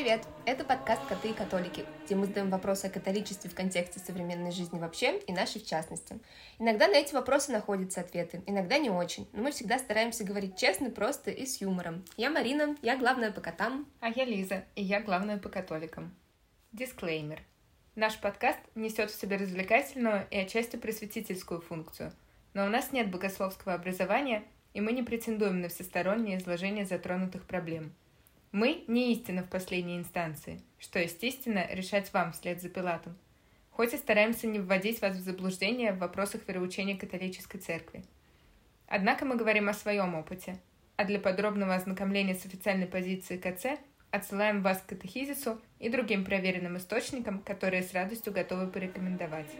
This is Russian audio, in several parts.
Привет! Это подкаст «Коты и католики», где мы задаем вопросы о католичестве в контексте современной жизни вообще и нашей в частности. Иногда на эти вопросы находятся ответы, иногда не очень, но мы всегда стараемся говорить честно, просто и с юмором. Я Марина, я главная по котам. А я Лиза, и я главная по католикам. Дисклеймер. Наш подкаст несет в себе развлекательную и отчасти просветительскую функцию, но у нас нет богословского образования, и мы не претендуем на всестороннее изложение затронутых проблем – мы не истина в последней инстанции, что, естественно, решать вам вслед за Пилатом. Хоть и стараемся не вводить вас в заблуждение в вопросах вероучения католической церкви. Однако мы говорим о своем опыте, а для подробного ознакомления с официальной позицией КЦ отсылаем вас к катехизису и другим проверенным источникам, которые с радостью готовы порекомендовать.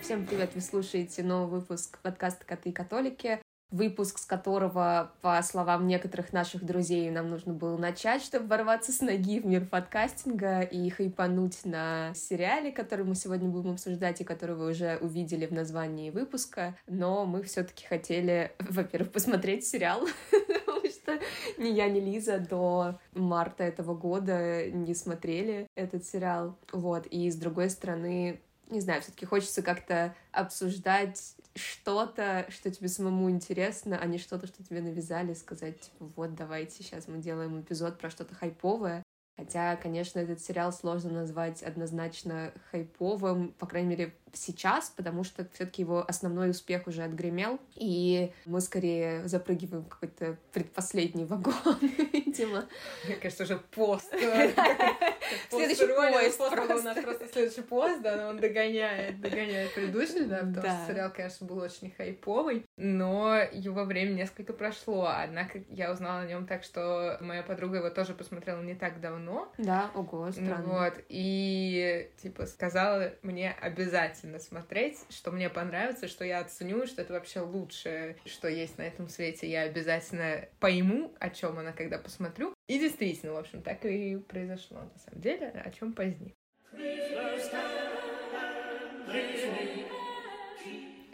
Всем привет! Вы слушаете новый выпуск подкаста «Коты и католики» выпуск, с которого, по словам некоторых наших друзей, нам нужно было начать, чтобы ворваться с ноги в мир подкастинга и хайпануть на сериале, который мы сегодня будем обсуждать и который вы уже увидели в названии выпуска. Но мы все-таки хотели, во-первых, посмотреть сериал, потому что ни я, ни Лиза до марта этого года не смотрели этот сериал. Вот. И с другой стороны, не знаю, все-таки хочется как-то обсуждать что-то, что тебе самому интересно, а не что-то, что тебе навязали, сказать, типа, вот, давайте сейчас мы делаем эпизод про что-то хайповое. Хотя, конечно, этот сериал сложно назвать однозначно хайповым, по крайней мере, сейчас, потому что все-таки его основной успех уже отгремел, и мы скорее запрыгиваем в какой-то предпоследний вагон, видимо. Мне кажется, уже пост. Следующий поезд. У нас просто следующий поезд, да, но он догоняет, догоняет предыдущий, да, потому что сериал, конечно, был очень хайповый, но его время несколько прошло, однако я узнала о нем так, что моя подруга его тоже посмотрела не так давно. Да, ого, странно. Вот, и, типа, сказала мне обязательно обязательно смотреть, что мне понравится, что я оценю, что это вообще лучшее, что есть на этом свете. Я обязательно пойму, о чем она, когда посмотрю. И действительно, в общем, так и произошло на самом деле, о чем позднее.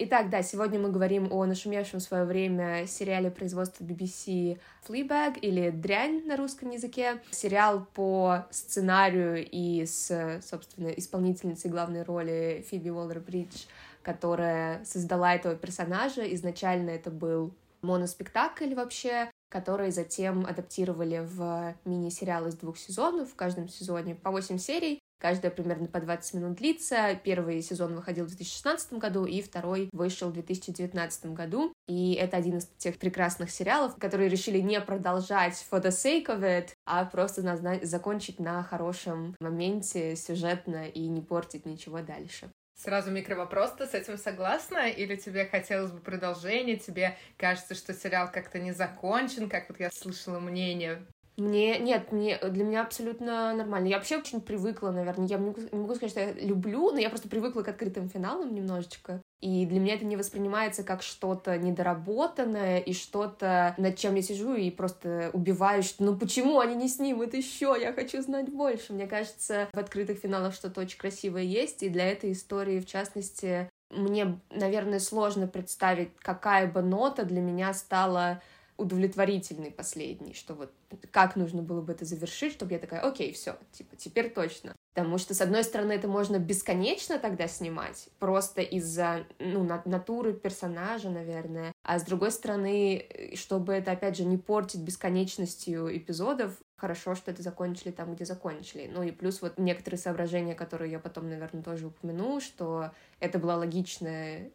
Итак, да, сегодня мы говорим о нашумевшем в свое время сериале производства BBC Fleabag или «Дрянь» на русском языке. Сериал по сценарию и с, собственно, исполнительницей главной роли Фиби Уоллер-Бридж, которая создала этого персонажа. Изначально это был моноспектакль вообще, который затем адаптировали в мини-сериал из двух сезонов. В каждом сезоне по 8 серий. Каждая примерно по 20 минут длится. Первый сезон выходил в 2016 году, и второй вышел в 2019 году. И это один из тех прекрасных сериалов, которые решили не продолжать for the sake of it, а просто закончить на хорошем моменте сюжетно и не портить ничего дальше. Сразу микровопрос, ты с этим согласна? Или тебе хотелось бы продолжения? Тебе кажется, что сериал как-то не закончен, как вот я слышала мнение мне, нет, мне, для меня абсолютно нормально. Я вообще очень привыкла, наверное. Я не могу, сказать, что я люблю, но я просто привыкла к открытым финалам немножечко. И для меня это не воспринимается как что-то недоработанное и что-то, над чем я сижу и просто убиваю, что ну почему они не снимут еще, я хочу знать больше. Мне кажется, в открытых финалах что-то очень красивое есть, и для этой истории, в частности, мне, наверное, сложно представить, какая бы нота для меня стала удовлетворительный последний, что вот как нужно было бы это завершить, чтобы я такая, окей, все, типа, теперь точно. Потому что, с одной стороны, это можно бесконечно тогда снимать, просто из-за, ну, натуры персонажа, наверное, а с другой стороны, чтобы это, опять же, не портить бесконечностью эпизодов, хорошо, что это закончили там, где закончили. Ну и плюс вот некоторые соображения, которые я потом, наверное, тоже упомяну, что это был логичный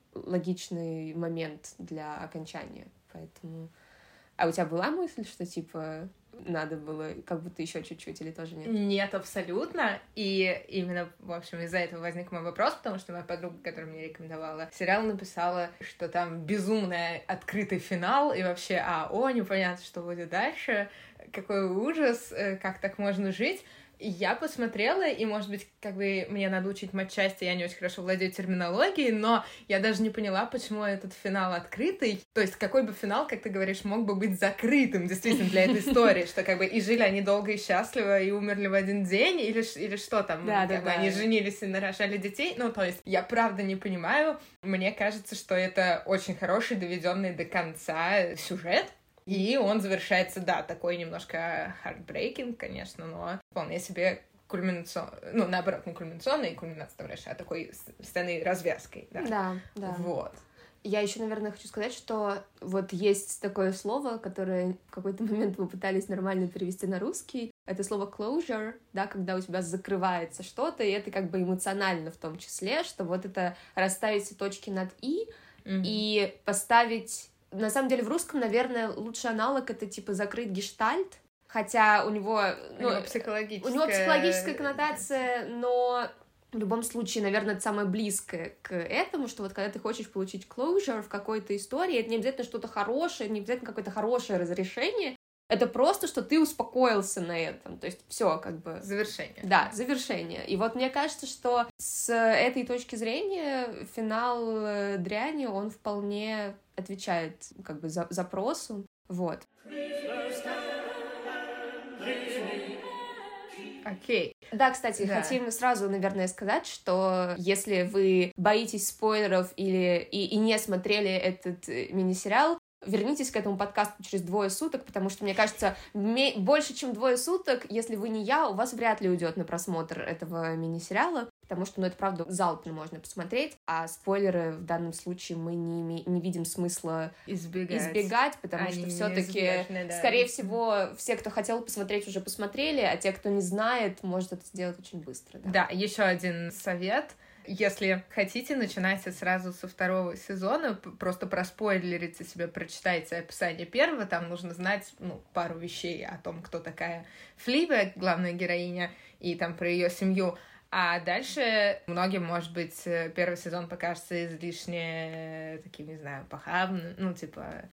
момент для окончания. Поэтому а у тебя была мысль, что типа надо было как будто еще чуть-чуть или тоже нет? Нет, абсолютно. И именно, в общем, из-за этого возник мой вопрос, потому что моя подруга, которая мне рекомендовала сериал, написала, что там безумный открытый финал, и вообще, а, о, непонятно, что будет дальше, какой ужас, э, как так можно жить. Я посмотрела, и, может быть, как бы мне надо учить матчасти, я не очень хорошо владею терминологией, но я даже не поняла, почему этот финал открытый. То есть, какой бы финал, как ты говоришь, мог бы быть закрытым, действительно, для этой истории, что как бы и жили они долго и счастливо, и умерли в один день, или, или что там, да, да, да. они женились и нарожали детей. Ну, то есть, я правда не понимаю. Мне кажется, что это очень хороший, доведенный до конца сюжет, И он завершается, да, такой немножко heartbreaking, конечно, но вполне себе кульминационный, ну, наоборот, не кульминационный, кульминация там а такой сценой развязкой, да. Да, да. Вот. Я еще, наверное, хочу сказать, что вот есть такое слово, которое в какой-то момент мы пытались нормально перевести на русский. Это слово closure, да, когда у тебя закрывается что-то, и это как бы эмоционально в том числе, что вот это расставить все точки над «и» mm-hmm. и поставить... На самом деле в русском, наверное, лучший аналог — это типа закрыть гештальт, хотя у него... Ну, у него психологическая... У него психологическая коннотация, но в любом случае, наверное, это самое близкое к этому, что вот когда ты хочешь получить closure в какой-то истории, это не обязательно что-то хорошее, не обязательно какое-то хорошее разрешение, это просто, что ты успокоился на этом. То есть все как бы... Завершение. Да, завершение. И вот мне кажется, что с этой точки зрения финал э, дряни, он вполне отвечает как бы за запросу. Вот. Окей. Да, кстати, да. хотим сразу, наверное, сказать, что если вы боитесь спойлеров или и, и не смотрели этот э, мини-сериал, вернитесь к этому подкасту через двое суток, потому что, мне кажется, больше, чем двое суток, если вы не я, у вас вряд ли уйдет на просмотр этого мини-сериала, потому что, ну, это, правда, залпно можно посмотреть, а спойлеры в данном случае мы не, не видим смысла избегать, избегать потому Они что все таки да. скорее всего, все, кто хотел посмотреть, уже посмотрели, а те, кто не знает, может это сделать очень быстро. Да, да еще один совет — если хотите, начинайте сразу со второго сезона, просто проспойлерите себе, прочитайте описание первого, там нужно знать, ну, пару вещей о том, кто такая Флиба, главная героиня, и там про ее семью. А дальше многим, может быть, первый сезон покажется излишне таким, не знаю, похабным, ну, типа,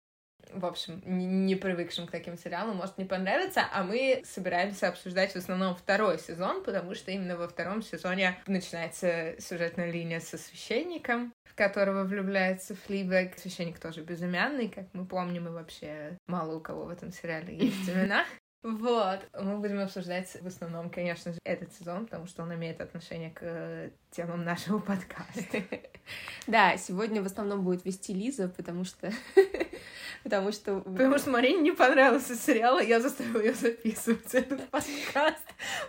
в общем, не привыкшим к таким сериалам, может не понравиться, а мы собираемся обсуждать в основном второй сезон, потому что именно во втором сезоне начинается сюжетная линия со священником, в которого влюбляется Флибек. Священник тоже безымянный, как мы помним, и вообще мало у кого в этом сериале есть имена. Вот. Мы будем обсуждать в основном, конечно же, этот сезон, потому что он имеет отношение к э, темам нашего подкаста. Да, сегодня в основном будет вести Лиза, потому что потому что... Потому что Марине не понравился сериал, и я заставила ее записывать этот подкаст,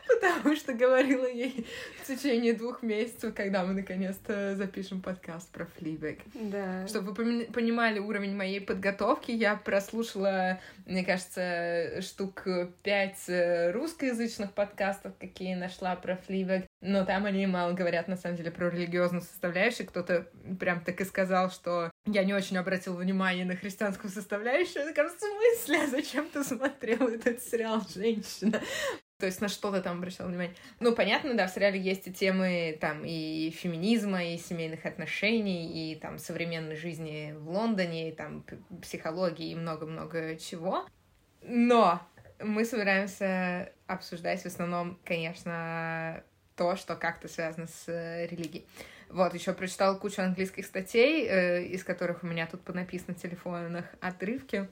потому что говорила ей в течение двух месяцев, когда мы наконец-то запишем подкаст про Флибек. Да. Чтобы вы понимали уровень моей подготовки, я прослушала, мне кажется, штук пять э, русскоязычных подкастов, какие нашла про Флибек, но там они мало говорят, на самом деле, про религиозную составляющую. Кто-то прям так и сказал, что я не очень обратил внимание на христианскую составляющую. Я такая, в смысле? А зачем ты смотрел этот сериал «Женщина»? То есть на что ты там обращал внимание? Ну, понятно, да, в сериале есть и темы там и феминизма, и семейных отношений, и там современной жизни в Лондоне, и там психологии, и много-много чего. Но мы собираемся обсуждать в основном, конечно, то, что как-то связано с э, религией. Вот, еще прочитала кучу английских статей, э, из которых у меня тут понаписано в телефонах отрывки.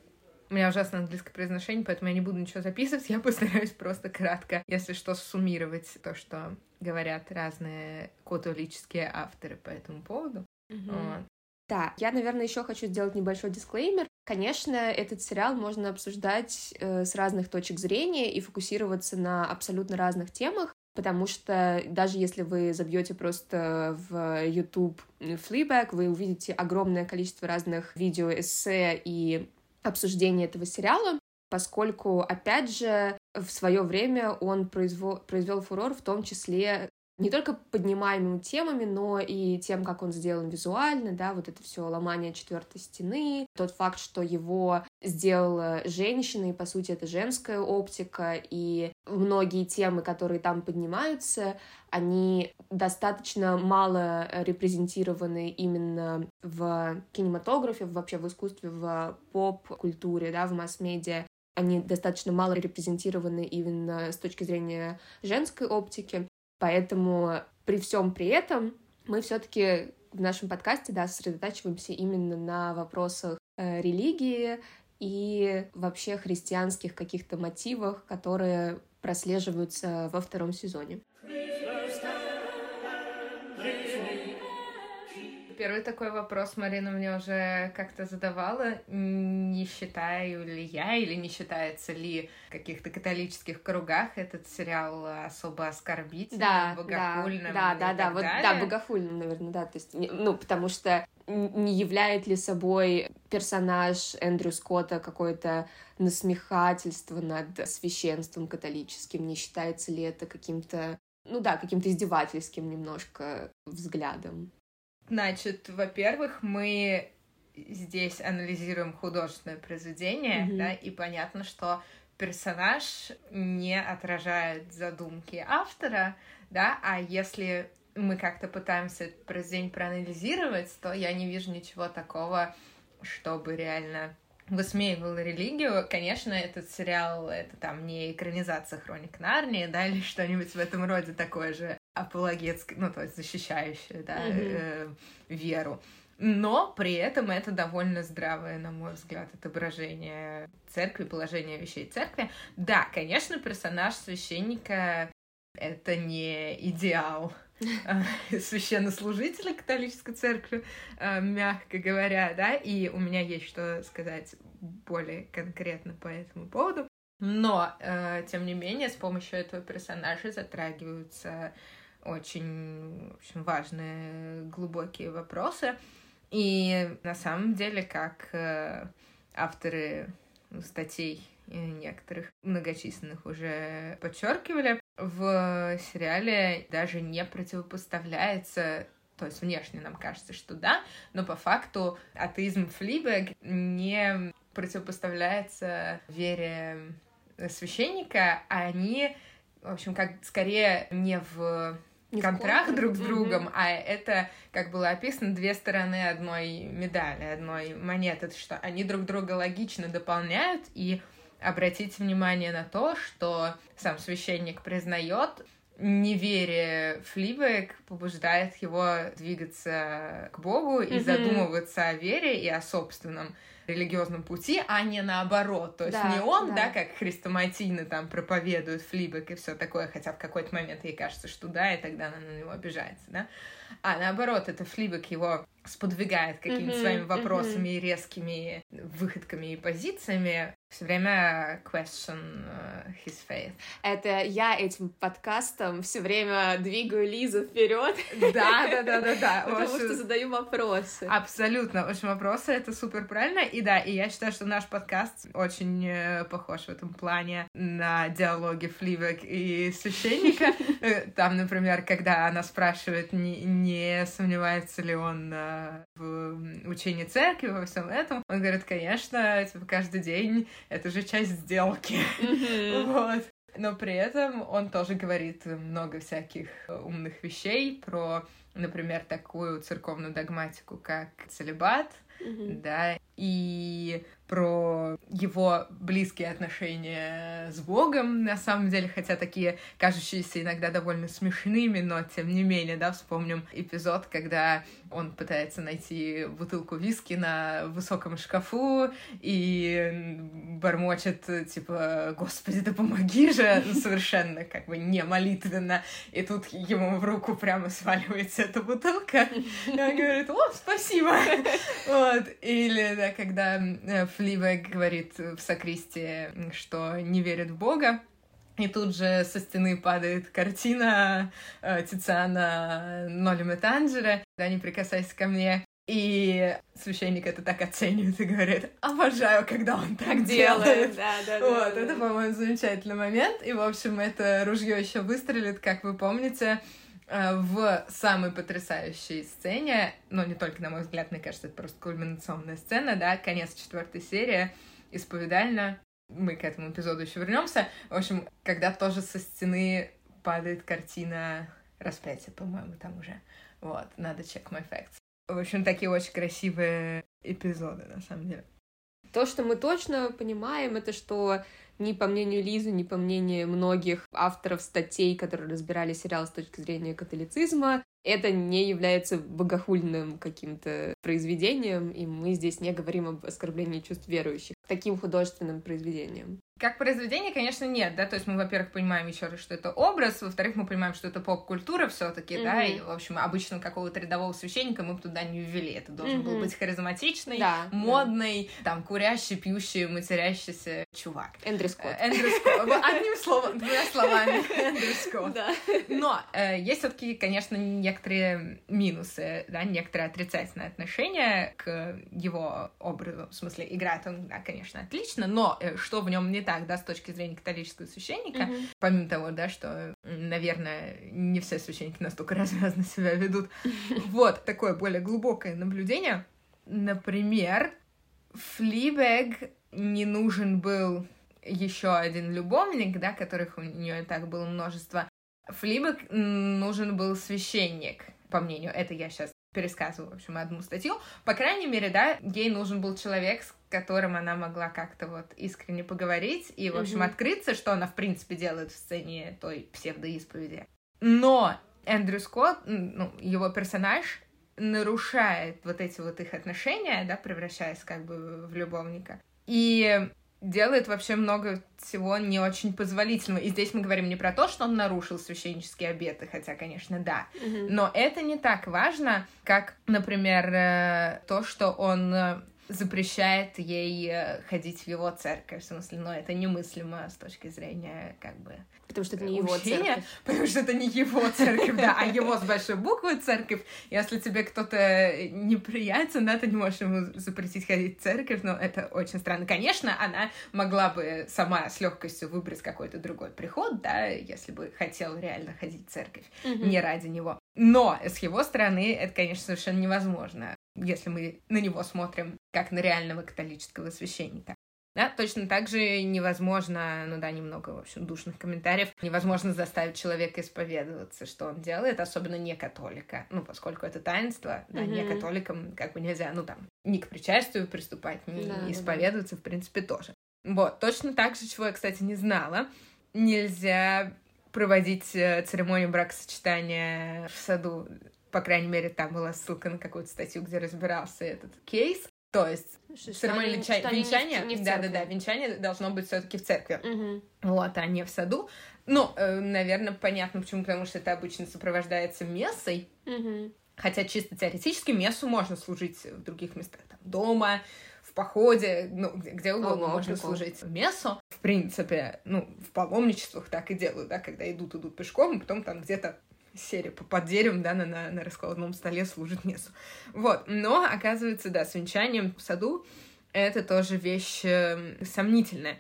У меня ужасное английское произношение, поэтому я не буду ничего записывать, я постараюсь просто кратко, если что, суммировать то, что говорят разные католические авторы по этому поводу. Mm-hmm. Вот. Да, я, наверное, еще хочу сделать небольшой дисклеймер. Конечно, этот сериал можно обсуждать э, с разных точек зрения и фокусироваться на абсолютно разных темах потому что даже если вы забьете просто в YouTube Fleabag, вы увидите огромное количество разных видео, эссе и обсуждений этого сериала, поскольку, опять же, в свое время он произвел, произвел фурор в том числе не только поднимаемыми темами, но и тем, как он сделан визуально, да, вот это все ломание четвертой стены, тот факт, что его сделала женщина, и, по сути, это женская оптика, и многие темы, которые там поднимаются, они достаточно мало репрезентированы именно в кинематографе, вообще в искусстве, в поп-культуре, да, в масс-медиа. Они достаточно мало репрезентированы именно с точки зрения женской оптики. Поэтому при всем при этом мы все-таки в нашем подкасте да, сосредотачиваемся именно на вопросах э, религии и вообще христианских каких-то мотивах, которые прослеживаются во втором сезоне. Первый такой вопрос Марина мне уже как-то задавала. Не считаю ли я или не считается ли в каких-то католических кругах этот сериал особо оскорбительным, да, богохульным Да, да, так да, вот, далее? да, богохульным, наверное, да, то есть, ну, потому что не являет ли собой персонаж Эндрю Скотта какое-то насмехательство над священством католическим, не считается ли это каким-то, ну да, каким-то издевательским немножко взглядом? Значит, во-первых, мы здесь анализируем художественное произведение, Мгм. да, и понятно, что персонаж не отражает задумки автора, да, а если мы как-то пытаемся это произведение проанализировать, то я не вижу ничего такого, чтобы реально высмеивал религию. Конечно, этот сериал — это там не экранизация «Хроник Нарнии», да, или что-нибудь в этом роде такое же апологетское, ну, то есть защищающее, да, Мгм. э, веру. Но при этом это довольно здравое, на мой взгляд, отображение церкви, положение вещей церкви. Да, конечно, персонаж священника — это не идеал э, священнослужителя католической церкви, э, мягко говоря, да, и у меня есть что сказать более конкретно по этому поводу. Но, э, тем не менее, с помощью этого персонажа затрагиваются очень, в общем, важные глубокие вопросы. И на самом деле, как э, авторы статей э, некоторых многочисленных уже подчеркивали, в сериале даже не противопоставляется то есть внешне нам кажется, что да, но по факту атеизм Флибэг не противопоставляется вере священника, а они, в общем, как скорее не в Не в контракт контр. друг с другом, а это, как было описано, две стороны одной медали, одной монеты, что они друг друга логично дополняют, и обратите внимание на то, что сам священник признает, неверие Флибек побуждает его двигаться к Богу и Мгм. задумываться о вере и о собственном религиозном пути, а не наоборот. То есть Да, не он, да. да, как хрестоматийно там проповедует Флибек и все такое, хотя в какой-то момент ей кажется, что да, и тогда она на него обижается, да. А наоборот, это Флибек его сподвигает какими-то Мгм, своими вопросами и резкими выходками и позициями, все время question э, his faith. Это я этим подкастом все время двигаю Лизу вперед, Да, да, да, да, да. Потому общем, что задаю вопросы. Абсолютно. В общем, вопросы это супер правильно. И да, и я считаю, что наш подкаст очень э, похож в этом плане на диалоги Фливек и священника. Э, Там, например, когда она спрашивает, не, не сомневается ли он э, в учении церкви, во всем этом, он говорит, конечно, типа, каждый день это же часть сделки. Вот. Но при этом он тоже говорит много всяких умных вещей про, например, такую церковную догматику, как целебат, Мгм. да, и про его близкие отношения с Богом, на самом деле, хотя такие кажущиеся иногда довольно смешными, но тем не менее, да, вспомним эпизод, когда он пытается найти бутылку виски на высоком шкафу и бормочет, типа, «Господи, да помоги же!» ну, совершенно как бы не молитвенно, и тут ему в руку прямо сваливается эта бутылка, и он говорит «О, спасибо!» Вот. Или, да, когда э, Флибек говорит в сокристе, что не верит в Бога, и тут же со стены падает картина э, Тициана Ноли Метанджера «Да не прикасайся ко мне». И священник это так оценивает и говорит «Обожаю, когда он так, делает». делает, да, да, да. Вот, да. это, по-моему, замечательный момент. И, в общем, это ружье еще выстрелит, как вы помните, э, в самой потрясающей сцене, но не только, на мой взгляд, мне кажется, это просто кульминационная сцена, да, конец четвертой серии, исповедально. Мы к этому эпизоду еще вернемся. В общем, когда тоже со стены падает картина распятия, по-моему, там уже. Вот, надо check my facts. В общем, такие очень красивые эпизоды, на самом деле. То, что мы точно понимаем, это что Ни по мнению Лизы, ни по мнению многих авторов статей, которые разбирали сериал с точки зрения католицизма, это не является богохульным каким-то произведением, и мы здесь не говорим об оскорблении чувств верующих таким художественным произведением. Как произведение, конечно, нет, да, то есть мы, во-первых, понимаем еще раз, что это образ, во-вторых, мы понимаем, что это поп-культура все таки mm-hmm. да, и, в общем, обычно какого-то рядового священника мы бы туда не ввели, это должен mm-hmm. был быть харизматичный, да, модный, да. там, курящий, пьющий, матерящийся чувак. Эндрю Скотт. Э, Эндрю Скотт, одним словом, двумя словами, Эндрю Скотт. Да. Но э, есть все таки конечно, некоторые минусы, да, некоторые отрицательные отношения к его образу, в смысле, играет он, да, конечно, отлично, но э, что в нем не так, да, с точки зрения католического священника, mm-hmm. помимо того, да, что, наверное, не все священники настолько развязно себя ведут. Вот, такое более глубокое наблюдение. Например, Флибег не нужен был еще один любовник, да, которых у нее так было множество. Флибек нужен был священник, по мнению, это я сейчас пересказываю, в общем, одну статью. По крайней мере, да, ей нужен был человек, с которым она могла как-то вот искренне поговорить и, в общем, mm-hmm. открыться, что она, в принципе, делает в сцене той псевдоисповеди. Но Эндрю Скотт, ну, его персонаж, нарушает вот эти вот их отношения, да, превращаясь как бы в любовника. И делает вообще много всего не очень позволительного. И здесь мы говорим не про то, что он нарушил священнические обеты, хотя, конечно, да. Mm-hmm. Но это не так важно, как, например, э, то, что он э, запрещает ей э, ходить в его церковь. В смысле, ну, это немыслимо с точки зрения, как бы... Потому что это не его церковь. Потому что это не его церковь, да, а его с большой буквы церковь. Если тебе кто-то неприятен, да, ты не можешь ему запретить ходить в церковь, но это очень странно. Конечно, она могла бы сама с легкостью выбрать какой-то другой приход, да, если бы хотела реально ходить в церковь, не ради него. Но с его стороны это, конечно, совершенно невозможно если мы на него смотрим как на реального католического священника. Да, точно так же невозможно, ну да, немного, в общем, душных комментариев, невозможно заставить человека исповедоваться, что он делает, особенно не католика, ну, поскольку это таинство, да, mm-hmm. не католикам как бы нельзя, ну, там, ни к причастию приступать, ни да, исповедоваться, да. в принципе, тоже. Вот, точно так же, чего я, кстати, не знала, нельзя проводить э, церемонию бракосочетания в саду по крайней мере, там была ссылка на какую-то статью, где разбирался этот кейс. То есть церемония венча... венчания, да-да-да, венчание должно быть все таки в церкви. Угу. Вот, а не в саду. Ну, э, наверное, понятно почему, потому что это обычно сопровождается мессой. Угу. Хотя чисто теоретически мессу можно служить в других местах, там, дома, в походе, ну, где, где угодно Ого, можно прикол. служить мессу. В принципе, ну, в паломничествах так и делают, да, когда идут, идут пешком, и потом там где-то серия под деревом, да, на, на, на раскладном столе служит мессу. Вот, но, оказывается, да, с венчанием в саду это тоже вещь э, сомнительная.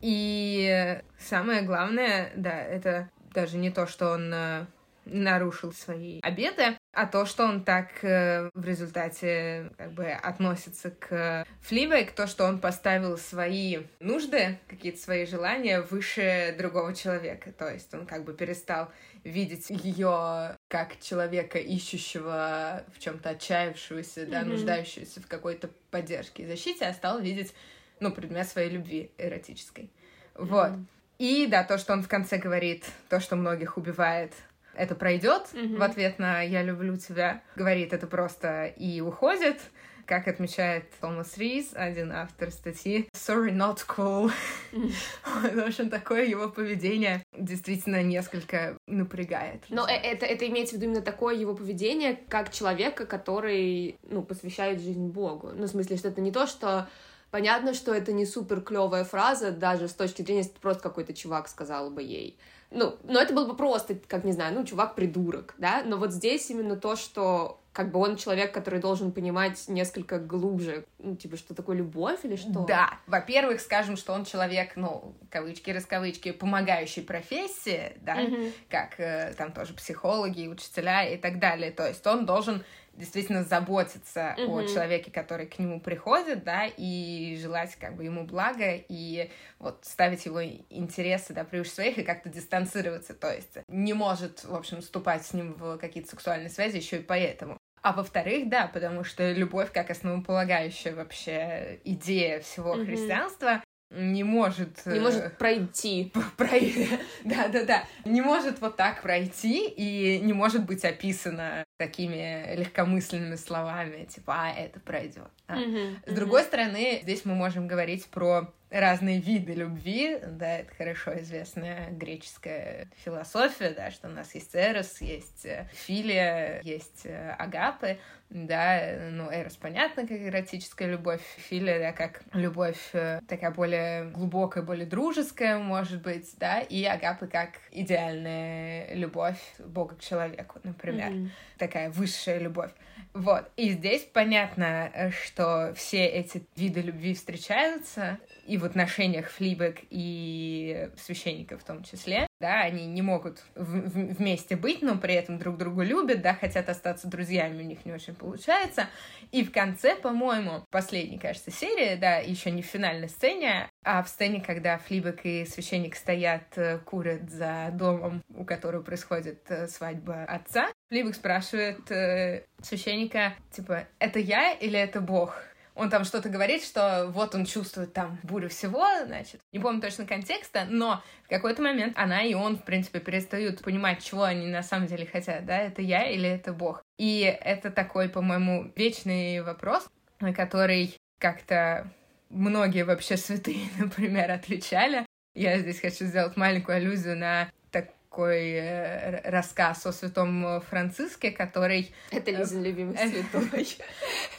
И самое главное, да, это даже не то, что он э, нарушил свои обеты, а то, что он так э, в результате как бы относится к Фливейк, то, что он поставил свои нужды, какие-то свои желания выше другого человека. То есть он как бы перестал видеть ее как человека, ищущего в чем-то отчаявшегося, да, mm-hmm. нуждающегося в какой-то поддержке и защите, а стал видеть, ну, предмет своей любви эротической. Вот. Mm-hmm. И да, то, что он в конце говорит, то, что многих убивает, это пройдет mm-hmm. в ответ на «я люблю тебя», говорит это просто и уходит, как отмечает Томас Рис, один автор статьи «Sorry, not cool». В общем, такое его поведение действительно несколько напрягает. Но э, это, это имеется в виду именно такое его поведение, как человека, который, ну, посвящает жизнь Богу. Ну, в смысле, что это не то, что Понятно, что это не супер клевая фраза, даже с точки зрения, если просто какой-то чувак сказал бы ей. Ну, но это было бы просто, как не знаю, ну, чувак-придурок, да, но вот здесь именно то, что как бы он человек, который должен понимать несколько глубже, ну, типа, что такое любовь или что? Да, во-первых, скажем, что он человек, ну, кавычки, раскавычки, помогающей профессии, да, mm-hmm. как э, там тоже психологи, учителя и так далее, то есть он должен действительно заботиться mm-hmm. о человеке, который к нему приходит, да, и желать как бы ему блага, и вот ставить его интересы, да, превыше своих, и как-то дистанцироваться, то есть не может, в общем, вступать с ним в какие-то сексуальные связи еще и поэтому. А во-вторых, да, потому что любовь как основополагающая вообще идея всего mm-hmm. христианства, не может... Не может пройти. Пройти. Да-да-да. Не может вот так пройти и не может быть описано такими легкомысленными словами, типа, а, это пройдет. Да? Мгм, С другой стороны, здесь мы можем говорить про разные виды любви, да, это хорошо известная греческая философия, да, что у нас есть эрос, есть э, филия, есть э, агапы, да, ну, эрос понятно, как эротическая любовь, филия, да, как любовь э, такая более глубокая, более дружеская, может быть, да, и агапы как идеальная любовь Бога к человеку, например Мгм. такая высшая любовь. Вот. И здесь понятно, что все эти виды любви встречаются и в отношениях Флибек и священников в том числе. Да, они не могут в- в- вместе быть, но при этом друг друга любят, да, хотят остаться друзьями, у них не очень получается. И в конце, по-моему, последней, кажется, серии, да, еще не в финальной сцене, а в сцене, когда Флибек и священник стоят, э, курят за домом, у которого происходит э, свадьба отца, Флибек спрашивает э, священника, типа, это я или это Бог? Он там что-то говорит, что вот он чувствует там бурю всего, значит, не помню точно контекста, но в какой-то момент она и он, в принципе, перестают понимать, чего они на самом деле хотят, да, это я или это Бог. И это такой, по-моему, вечный вопрос, на который как-то многие вообще святые, например, отвечали. Я здесь хочу сделать маленькую аллюзию на такой э, рассказ о святом Франциске, который... Это Лизин любимый Э, святой.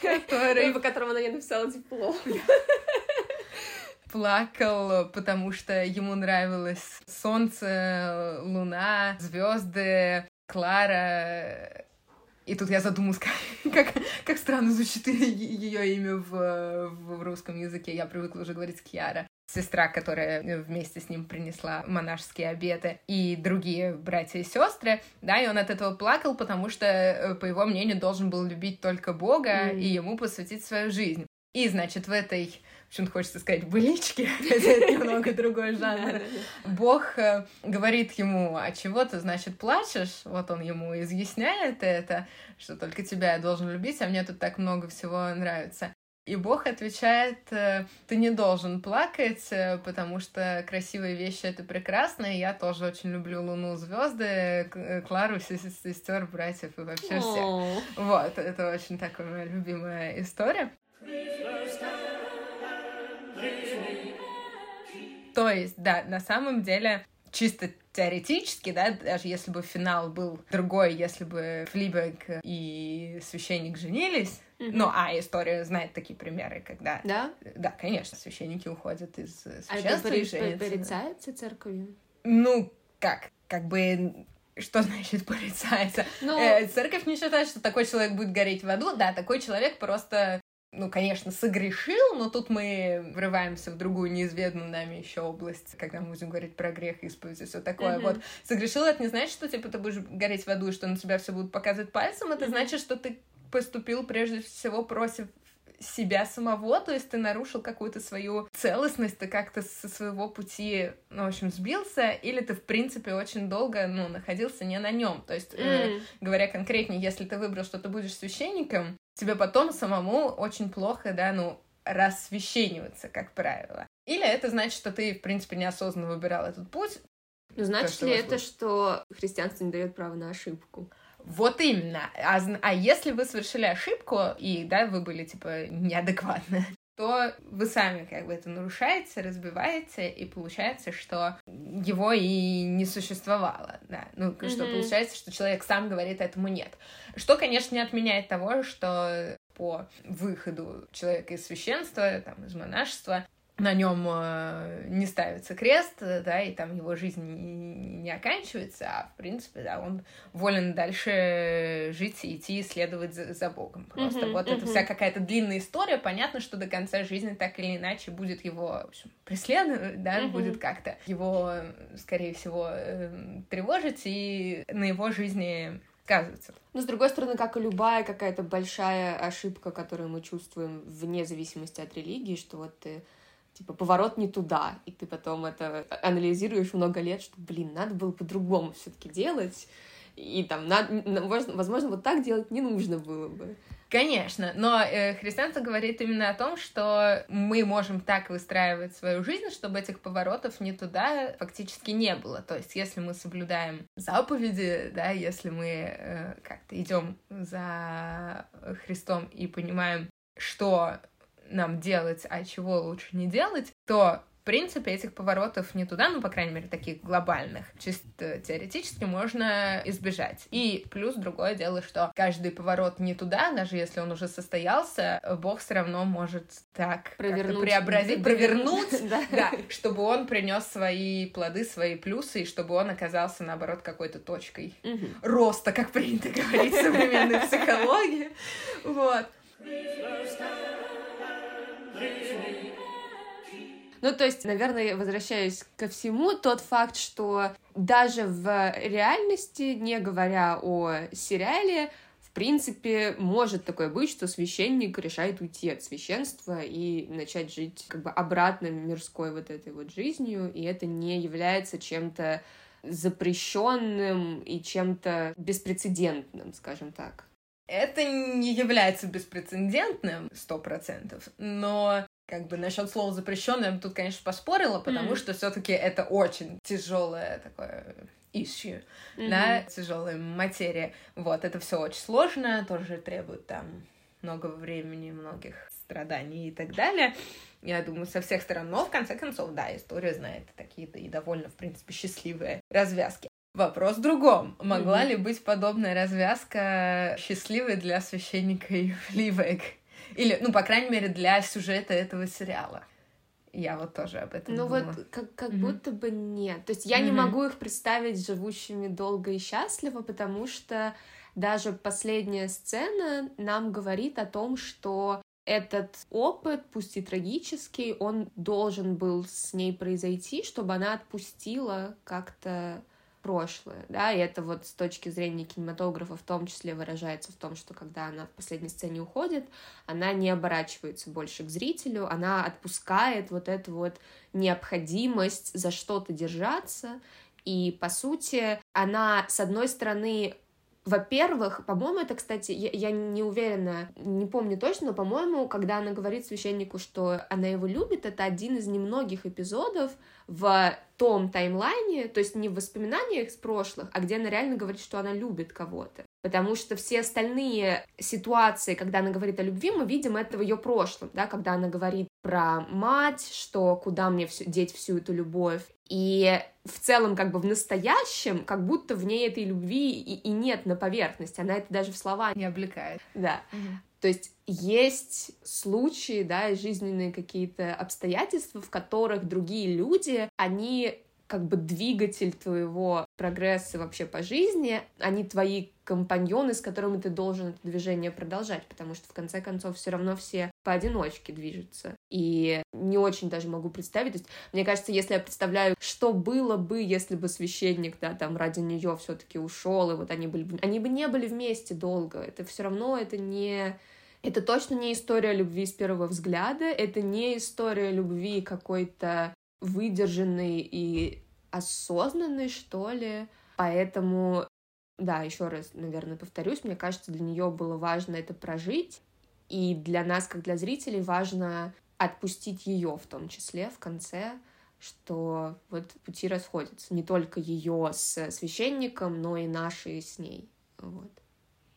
который По которому она не написала диплом. плакал, потому что ему нравилось солнце, луна, звезды, Клара. И тут я задумалась, как, как, как странно звучит ее имя в, в, в русском языке. Я привыкла уже говорить Кьяра. Сестра, которая вместе с ним принесла монашеские обеты, и другие братья и сестры, да, и он от этого плакал, потому что, э, по его мнению, должен был любить только Бога Мгм. и ему посвятить свою жизнь. И, значит, в этой, почему-то хочется сказать, быличке, это немного другой жанр, Бог э, говорит ему, а чего ты, значит, плачешь? Вот он ему изъясняет это, что только тебя я должен любить, а мне тут так много всего нравится. И Бог отвечает, э, ты не должен плакать, э, потому что красивые вещи — это прекрасно, и я тоже очень люблю Луну, звезды, Клару, се- се- сестер, братьев и вообще всех. Вот, это очень такая моя любимая история. То есть, да, на самом деле, чисто теоретически, да, даже если бы финал был другой, если бы Флибек и священник женились, Мгм. ну, а история знает такие примеры, когда, Да? да, конечно, священники уходят из А это священства и пори- женятся. порицается церковью? Ну, как, как бы, что значит порицается? Ну, Э, церковь не считает, что такой человек будет гореть в аду. Да, такой человек просто, ну, конечно, согрешил, но тут мы врываемся в другую неизведанную нами еще область, когда мы будем говорить про грех, исповедь и все такое. Мгм. Вот. Согрешил, это не значит, что, типа, ты будешь гореть в аду, и что на тебя все будут показывать пальцем. Это Мгм. значит, что ты поступил прежде всего против себя самого, то есть ты нарушил какую-то свою целостность, ты как-то со своего пути, ну, в общем, сбился, или ты, в принципе, очень долго, ну, находился не на нем. То есть, э, м, говоря конкретнее, если ты выбрал, что ты будешь священником, тебе потом самому очень плохо, да, ну, рассвящениваться, как правило. Или это значит, что ты, в принципе, неосознанно выбирал этот путь. ну, значит что ли это, что христианство не дает права на ошибку? Вот именно. А, а если вы совершили ошибку, и, да, вы были, типа, неадекватны, то вы сами как бы это нарушаете, разбиваете, и получается, что его и не существовало, да. Ну, что Мгм. получается, что человек сам говорит этому нет. Что, конечно, не отменяет того, что по выходу человека из священства, там, из монашества, на нем не ставится крест, э, да, и там его жизнь не, оканчивается, а в принципе, да, он волен дальше жить и идти исследовать за, за Богом. Просто Мгм, вот это мгм. вся какая-то длинная история. Понятно, что до конца жизни так или иначе будет его, в общем, преследовать, да, Мгм. будет как-то его, э, скорее всего, э, тревожить и на его жизни сказываться. Но, с другой стороны, как и любая какая-то большая ошибка, которую мы чувствуем вне зависимости от религии, что вот ты типа поворот не туда, и ты потом это анализируешь много лет, что, блин, надо было по-другому все-таки делать, и там, на, возможно, вот так делать не нужно было бы. Конечно, но э, христианство говорит именно о том, что мы можем так выстраивать свою жизнь, чтобы этих поворотов не туда фактически не было. То есть, если мы соблюдаем заповеди, да, если мы э, как-то идем за Христом и понимаем, что нам делать, а чего лучше не делать, то принципе, этих поворотов не туда, ну, по крайней мере, таких глобальных, чисто теоретически можно избежать. И плюс другое дело, что каждый поворот не туда, даже если он уже состоялся, Бог все равно может так провернуть, преобразить, провернуть, да. да, чтобы он принес свои плоды, свои плюсы, и чтобы он оказался, наоборот, какой-то точкой угу. роста, как принято говорить в современной психологии. Вот. Ну, то есть, наверное, возвращаясь ко всему, тот факт, что даже в реальности, не говоря о сериале, в принципе, может такое быть, что священник решает уйти от священства и начать жить как бы обратно мирской вот этой вот жизнью, и это не является чем-то запрещенным и чем-то беспрецедентным, скажем так. Это не является беспрецедентным, сто процентов, но как бы насчет слова запрещенное я тут, конечно, поспорила, потому mm-hmm. что все-таки это очень тяжелое такое issue, mm-hmm. да, тяжелая материя. Вот, это все очень сложно, тоже требует там много времени, многих страданий и так далее. Я думаю, со всех сторон. Но, в конце концов, да, история знает такие-то и довольно, в принципе, счастливые развязки. Вопрос в другом. Могла mm-hmm. ли быть подобная развязка счастливой для священника Ливек? Или, ну, по крайней мере, для сюжета этого сериала. Я вот тоже об этом Ну думала. вот как, как mm-hmm. будто бы нет. То есть я mm-hmm. не могу их представить живущими долго и счастливо, потому что даже последняя сцена нам говорит о том, что этот опыт, пусть и трагический, он должен был с ней произойти, чтобы она отпустила как-то прошлое, да, и это вот с точки зрения кинематографа в том числе выражается в том, что когда она в последней сцене уходит, она не оборачивается больше к зрителю, она отпускает вот эту вот необходимость за что-то держаться, и, по сути, она, с одной стороны, во-первых, по-моему, это, кстати, я, я не уверена, не помню точно, но, по-моему, когда она говорит священнику, что она его любит, это один из немногих эпизодов в том таймлайне, то есть не в воспоминаниях с прошлых, а где она реально говорит, что она любит кого-то. Потому что все остальные ситуации, когда она говорит о любви, мы видим это в ее прошлом, да, когда она говорит про мать, что куда мне все, деть всю эту любовь, и в целом, как бы в настоящем, как будто в ней этой любви и, и нет на поверхности. Она это даже в слова не облекает. Да. Угу. То есть есть случаи, да, жизненные какие-то обстоятельства, в которых другие люди, они как бы двигатель твоего прогресса вообще по жизни, они твои компаньоны, с которыми ты должен это движение продолжать, потому что в конце концов все равно все поодиночке движутся. И не очень даже могу представить. То есть, мне кажется, если я представляю, что было бы, если бы священник, да, там ради нее все-таки ушел, и вот они были бы, они бы не были вместе долго. Это все равно это не это точно не история любви с первого взгляда, это не история любви какой-то выдержанный и осознанный, что ли. Поэтому, да, еще раз, наверное, повторюсь, мне кажется, для нее было важно это прожить, и для нас, как для зрителей, важно отпустить ее в том числе в конце, что вот пути расходятся. Не только ее с священником, но и наши с ней. Вот.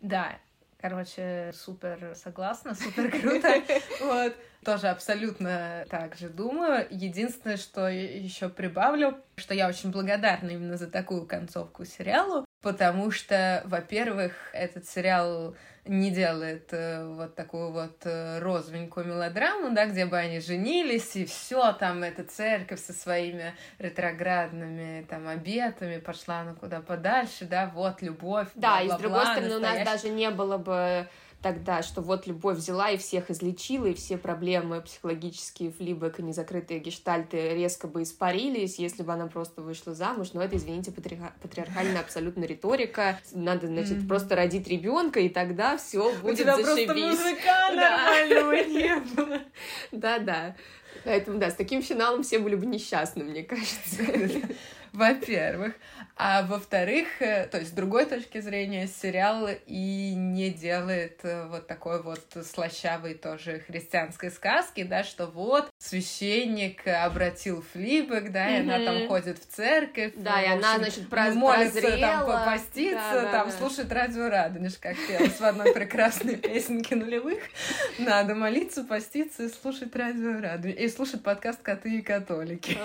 Да, Короче, супер согласна, супер круто. Вот. Тоже абсолютно так же думаю. Единственное, что еще прибавлю, что я очень благодарна именно за такую концовку сериалу, потому что, во-первых, этот сериал не делает э, вот такую вот э, розовенькую мелодраму, да, где бы они женились, и все там эта церковь со своими ретроградными там обетами пошла ну куда подальше, да, вот любовь. Да, и с другой стороны, у нас даже не было бы тогда, что вот любовь взяла и всех излечила, и все проблемы психологические, флибек и незакрытые гештальты резко бы испарились, если бы она просто вышла замуж. Но это, извините, патри... патриархальная абсолютно риторика. Надо, значит, mm-hmm. просто родить ребенка, и тогда все будет У тебя зашибись. просто мужика нормального не было. Да-да. Поэтому, да, с таким финалом все были бы несчастны, мне кажется. во-первых. А во-вторых, э, то есть с другой точки зрения, сериал и не делает э, вот такой вот слащавой тоже христианской сказки, да, что вот священник обратил флибок, да, и она там ходит в церковь. Да, и она, значит, молится прозрела. там попаститься, там слушает радио Радонеж, как пелось в одной прекрасной песенке нулевых. Надо молиться, поститься и слушать радио Радонеж. И слушать подкаст «Коты и католики».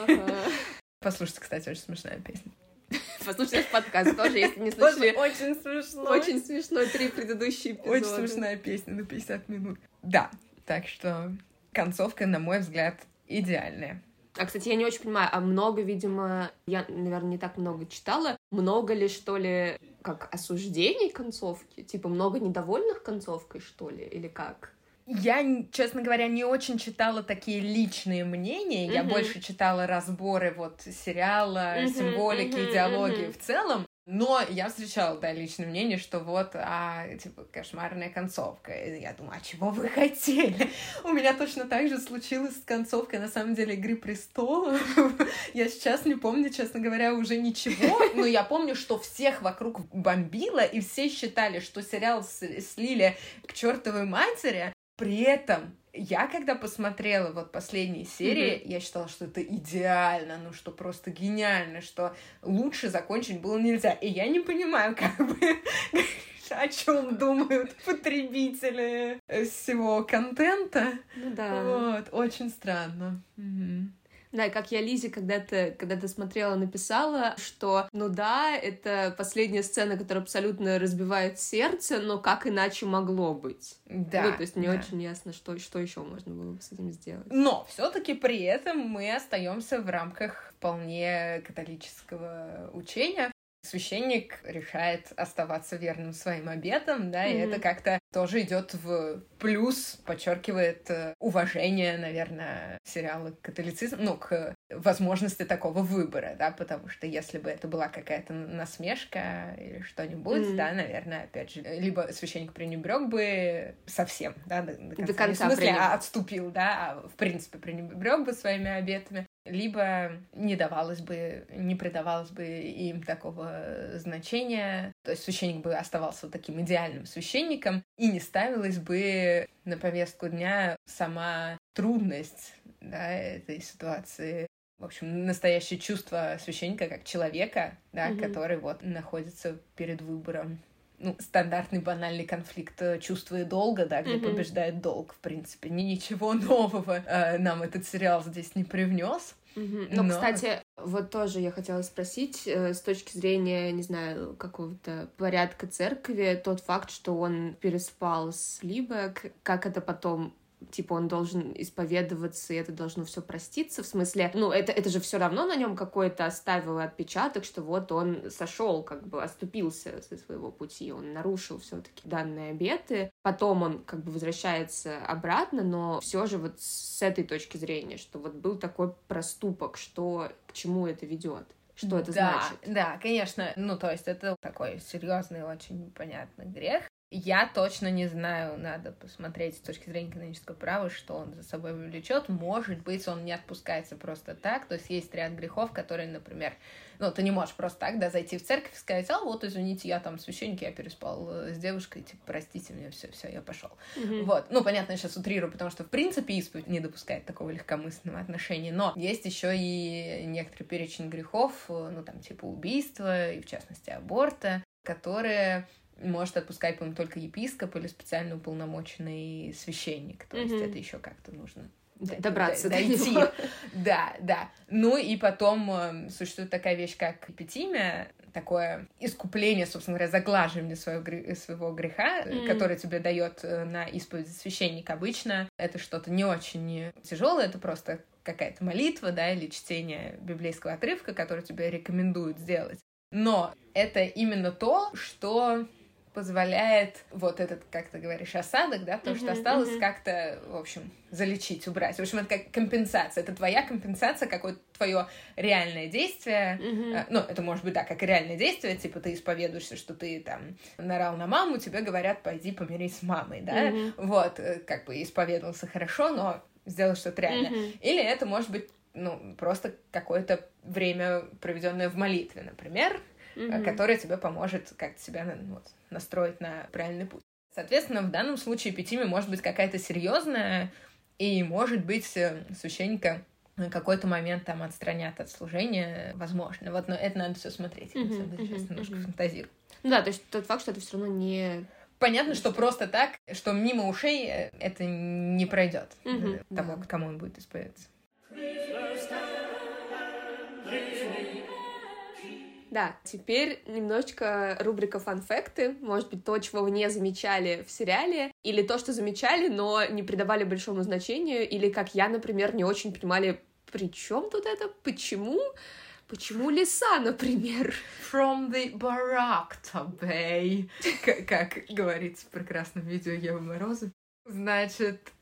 Послушайте, кстати, очень смешная песня. Послушайте наш подкаст тоже, если не слышали. Очень смешно. Очень смешно. Три предыдущие эпизода. Очень смешная песня на 50 минут. Да, так что концовка, на мой взгляд, идеальная. А, кстати, я не очень понимаю, а много, видимо, я, наверное, не так много читала, много ли, что ли, как осуждений концовки? Типа, много недовольных концовкой, что ли, или как? Я, честно говоря, не очень читала такие личные мнения. Mm-hmm. Я больше читала разборы вот сериала, mm-hmm, символики, mm-hmm, идеологии mm-hmm. в целом. Но я встречала, да, личное мнение, что вот, а, типа, кошмарная концовка. И я думаю, а чего вы хотели? У меня точно так же случилось с концовкой, на самом деле, «Игры престолов». я сейчас не помню, честно говоря, уже ничего, но я помню, что всех вокруг бомбило, и все считали, что сериал слили к чертовой матери, при этом я, когда посмотрела вот последние серии, mm-hmm. я считала, что это идеально, ну что просто гениально, что лучше закончить было нельзя. И я не понимаю, как бы о чем думают потребители всего контента. Ну да. Вот, очень странно. Угу. Да, как я Лизе когда-то, когда ты смотрела, написала, что, ну да, это последняя сцена, которая абсолютно разбивает сердце, но как иначе могло быть? Да. Ну, то есть не да. очень ясно, что, что еще можно было бы с этим сделать. Но все-таки при этом мы остаемся в рамках вполне католического учения, священник решает оставаться верным своим обетам, да, mm-hmm. и это как-то тоже идет в плюс, подчеркивает э, уважение, наверное, сериала к католицизму, ну, к возможности такого выбора, да, потому что если бы это была какая-то насмешка или что-нибудь, mm-hmm. да, наверное, опять же, либо священник пренебрег бы совсем, да, до, до конца, до конца в смысле, пренебрег. а отступил, да, а в принципе пренебрег бы своими обетами, либо не давалось бы, не придавалось бы им такого значения, то есть священник бы оставался таким идеальным священником, и не ставилась бы на повестку дня сама трудность да, этой ситуации. В общем, настоящее чувство священника как человека, да, mm-hmm. который вот находится перед выбором ну, стандартный банальный конфликт чувства и долга, да, где mm-hmm. побеждает долг, в принципе. Ни ничего нового э, нам этот сериал здесь не привнес. Mm-hmm. Но, Но, кстати, вот тоже я хотела спросить, э, с точки зрения, не знаю, какого-то порядка церкви, тот факт, что он переспал с Либек, как это потом типа он должен исповедоваться, и это должно все проститься. В смысле, ну, это, это же все равно на нем какой-то оставил отпечаток, что вот он сошел, как бы оступился со своего пути, он нарушил все-таки данные обеты. Потом он как бы возвращается обратно, но все же вот с этой точки зрения, что вот был такой проступок, что к чему это ведет. Что это да, значит? Да, конечно. Ну, то есть это такой серьезный, очень понятный грех. Я точно не знаю, надо посмотреть с точки зрения канонического права, что он за собой влечет. Может быть, он не отпускается просто так. То есть есть ряд грехов, которые, например, ну, ты не можешь просто так, да, зайти в церковь и сказать, а вот, извините, я там священник, я переспал э, с девушкой, типа, простите меня, все, все, я пошел. Mm-hmm. Вот. Ну, понятно, я сейчас утрирую, потому что, в принципе, исповедь не допускает такого легкомысленного отношения, но есть еще и некоторый перечень грехов, э, ну, там, типа убийства, и, в частности, аборта, которые может отпускать, по-моему, только епископ или специально уполномоченный священник. То есть mm-hmm. это еще как-то нужно добраться до дойти. Да, да. Ну и потом э, существует такая вещь, как эпитимия, такое искупление, собственно говоря, заглаживание своего, своего греха, mm. который тебе дает э, на исповедь священник обычно. Это что-то не очень тяжелое, это просто какая-то молитва, да, или чтение библейского отрывка, который тебе рекомендуют сделать. Но это именно то, что позволяет вот этот, как ты говоришь, осадок, да, то, uh-huh, что осталось, uh-huh. как-то, в общем, залечить, убрать. В общем, это как компенсация. Это твоя компенсация, какое-то твое реальное действие. Uh-huh. Ну, это может быть, да, как реальное действие, типа ты исповедуешься, что ты там нарал на маму, тебе говорят, пойди помирись с мамой, да. Uh-huh. Вот, э, как бы исповедовался хорошо, но сделал что-то реальное. Uh-huh. Или это может быть ну, просто какое-то время, проведенное в молитве, например, mm-hmm. которое тебе поможет как-то себя ну, вот, настроить на правильный путь. Соответственно, в данном случае эпитимия может быть какая-то серьезная, и, может быть, э, священника какой-то момент там отстранят от служения, возможно. Вот, но это надо все смотреть. Mm-hmm, сейчас немножко mm-hmm. фантазирую. Ну да, то есть тот факт, что это все равно не понятно, что просто так, что мимо ушей э, это не пройдет mm-hmm, того, да. кому он будет исповедаться. Да, теперь немножечко рубрика фан-факты. Может быть, то, чего вы не замечали в сериале, или то, что замечали, но не придавали большому значению, или, как я, например, не очень понимали, при чем тут это, почему, Почему лиса, например? From the Barakta Bay, как говорится в прекрасном видео Евы Морозов. Значит,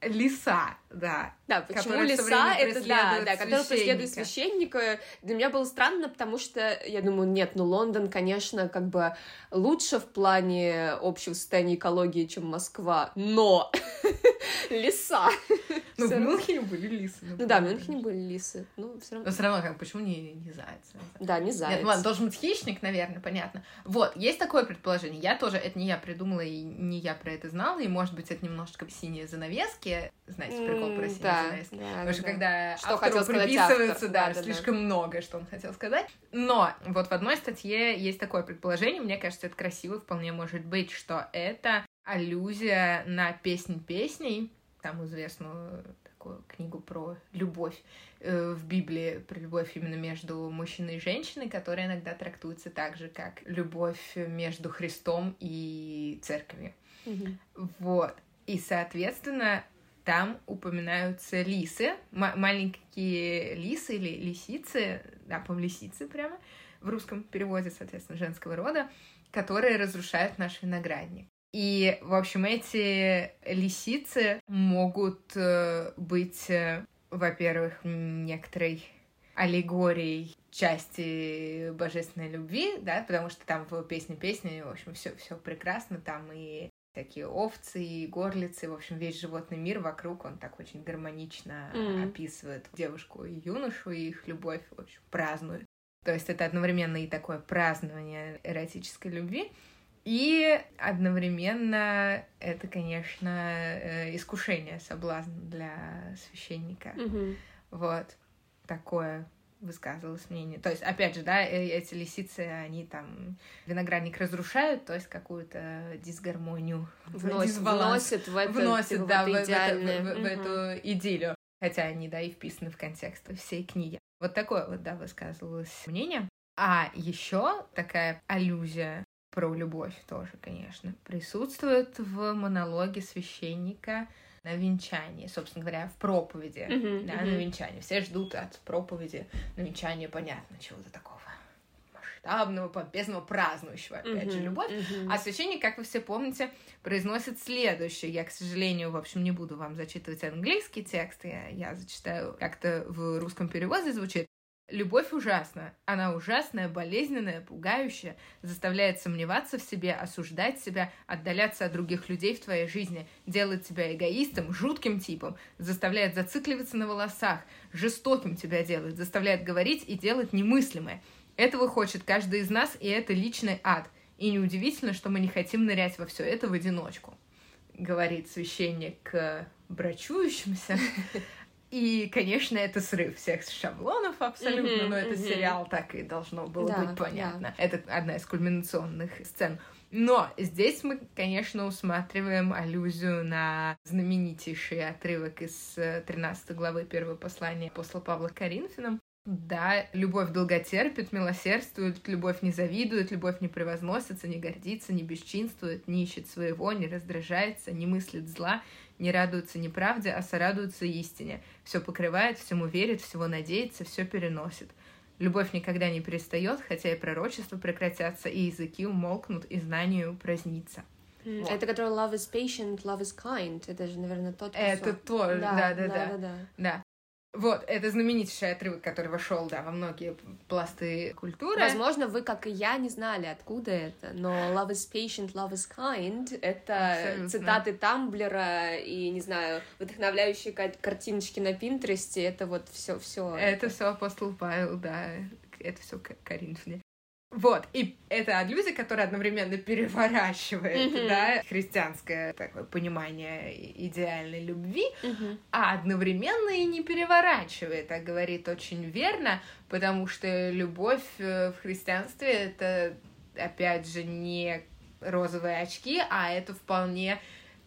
лиса, да. Да, почему лиса это да, да, которая преследует священника. Для меня было странно, потому что я думаю, нет, ну Лондон, конечно, как бы лучше в плане общего состояния экологии, чем Москва, но лиса. Ну, в Мюнхене были лисы. Ну да, в Мюнхене были лисы. Ну, все равно. Но все равно, как, почему не, не заяц? Да, не заяц. Нет, ладно, должен быть хищник, наверное, понятно. Вот, есть такое предположение. Я тоже, это не я придумала, и не я про это знала, и, может быть, это немножко синие занавески. Знаете, прикол про синие да, занавески. Да, Потому что когда что автору приписывается, да, да, да, слишком да. много, что он хотел сказать. Но вот в одной статье есть такое предположение, мне кажется, это красиво, вполне может быть, что это аллюзия на песнь песней, там известную такую книгу про любовь э, в Библии, про любовь именно между мужчиной и женщиной, которая иногда трактуется так же, как любовь между Христом и церковью. Mm-hmm. Вот. И, соответственно, там упоминаются лисы, маленькие лисы или лисицы, да, по лисицы прямо, в русском переводе, соответственно, женского рода, которые разрушают наш виноградник. И, в общем, эти лисицы могут э, быть, э, во-первых, некоторой аллегорией части божественной любви, да, потому что там в песне песни, в общем, все все прекрасно, там и такие овцы и горлицы, в общем, весь животный мир вокруг, он так очень гармонично mm. описывает девушку и юношу, и их любовь, в общем, празднует. То есть это одновременно и такое празднование эротической любви, и одновременно это, конечно, э, искушение, соблазн для священника. Mm-hmm. Вот такое высказывалось мнение. То есть, опять же, да, э, эти лисицы, они там виноградник разрушают, то есть какую-то дисгармонию вносят, вносят в это, вносят, типа, да, в, в, в, в, в, в эту идиллию. Хотя они, да, и вписаны в контекст всей книги. Вот такое вот, да, высказывалось мнение. А еще такая аллюзия про любовь тоже, конечно, присутствует в монологе священника на венчании, собственно говоря, в проповеди, uh-huh, да, uh-huh. на венчании. Все ждут от проповеди на венчание, понятно, чего-то такого масштабного, помпезного, празднующего, опять uh-huh, же, любовь. Uh-huh. А священник, как вы все помните, произносит следующее. Я, к сожалению, в общем, не буду вам зачитывать английский текст, я, я зачитаю как-то в русском переводе звучит. Любовь ужасна. Она ужасная, болезненная, пугающая, заставляет сомневаться в себе, осуждать себя, отдаляться от других людей в твоей жизни, делает тебя эгоистом, жутким типом, заставляет зацикливаться на волосах, жестоким тебя делает, заставляет говорить и делать немыслимое. Этого хочет каждый из нас, и это личный ад. И неудивительно, что мы не хотим нырять во все это в одиночку, говорит священник брачующимся. И, конечно, это срыв всех шаблонов абсолютно, mm-hmm, но это mm-hmm. сериал так и должно было да, быть понятно. Да. Это одна из кульминационных сцен. Но здесь мы, конечно, усматриваем аллюзию на знаменитейший отрывок из 13 э, главы первого послания апостола Павла Коринфянам, да, любовь долготерпит, милосердствует, любовь не завидует, любовь не превозносится, не гордится, не бесчинствует, не ищет своего, не раздражается, не мыслит зла, не радуется неправде, а сорадуется истине. Все покрывает, всему верит, всего надеется, все переносит. Любовь никогда не перестает, хотя и пророчества прекратятся, и языки умолкнут, и знанию упразднится. Mm, вот. Это который love is patient, love is kind. Это же, наверное, тот кусок. Это то, да, да, да, да, да. да. да. Вот, это знаменитейший отрывок, который вошел, да, во многие пласты культуры. Возможно, вы, как и я, не знали, откуда это, но love is patient, love is kind — это Абсолютно. цитаты Тамблера и, не знаю, вдохновляющие картиночки на Пинтересте, это вот все, все. Это, это. все апостол Павел, да, это все Коринфяне. Вот, и это аллюзия, которая одновременно переворачивает, mm-hmm. да, христианское такое понимание идеальной любви, mm-hmm. а одновременно и не переворачивает, а говорит очень верно, потому что любовь э, в христианстве это, опять же, не розовые очки, а это вполне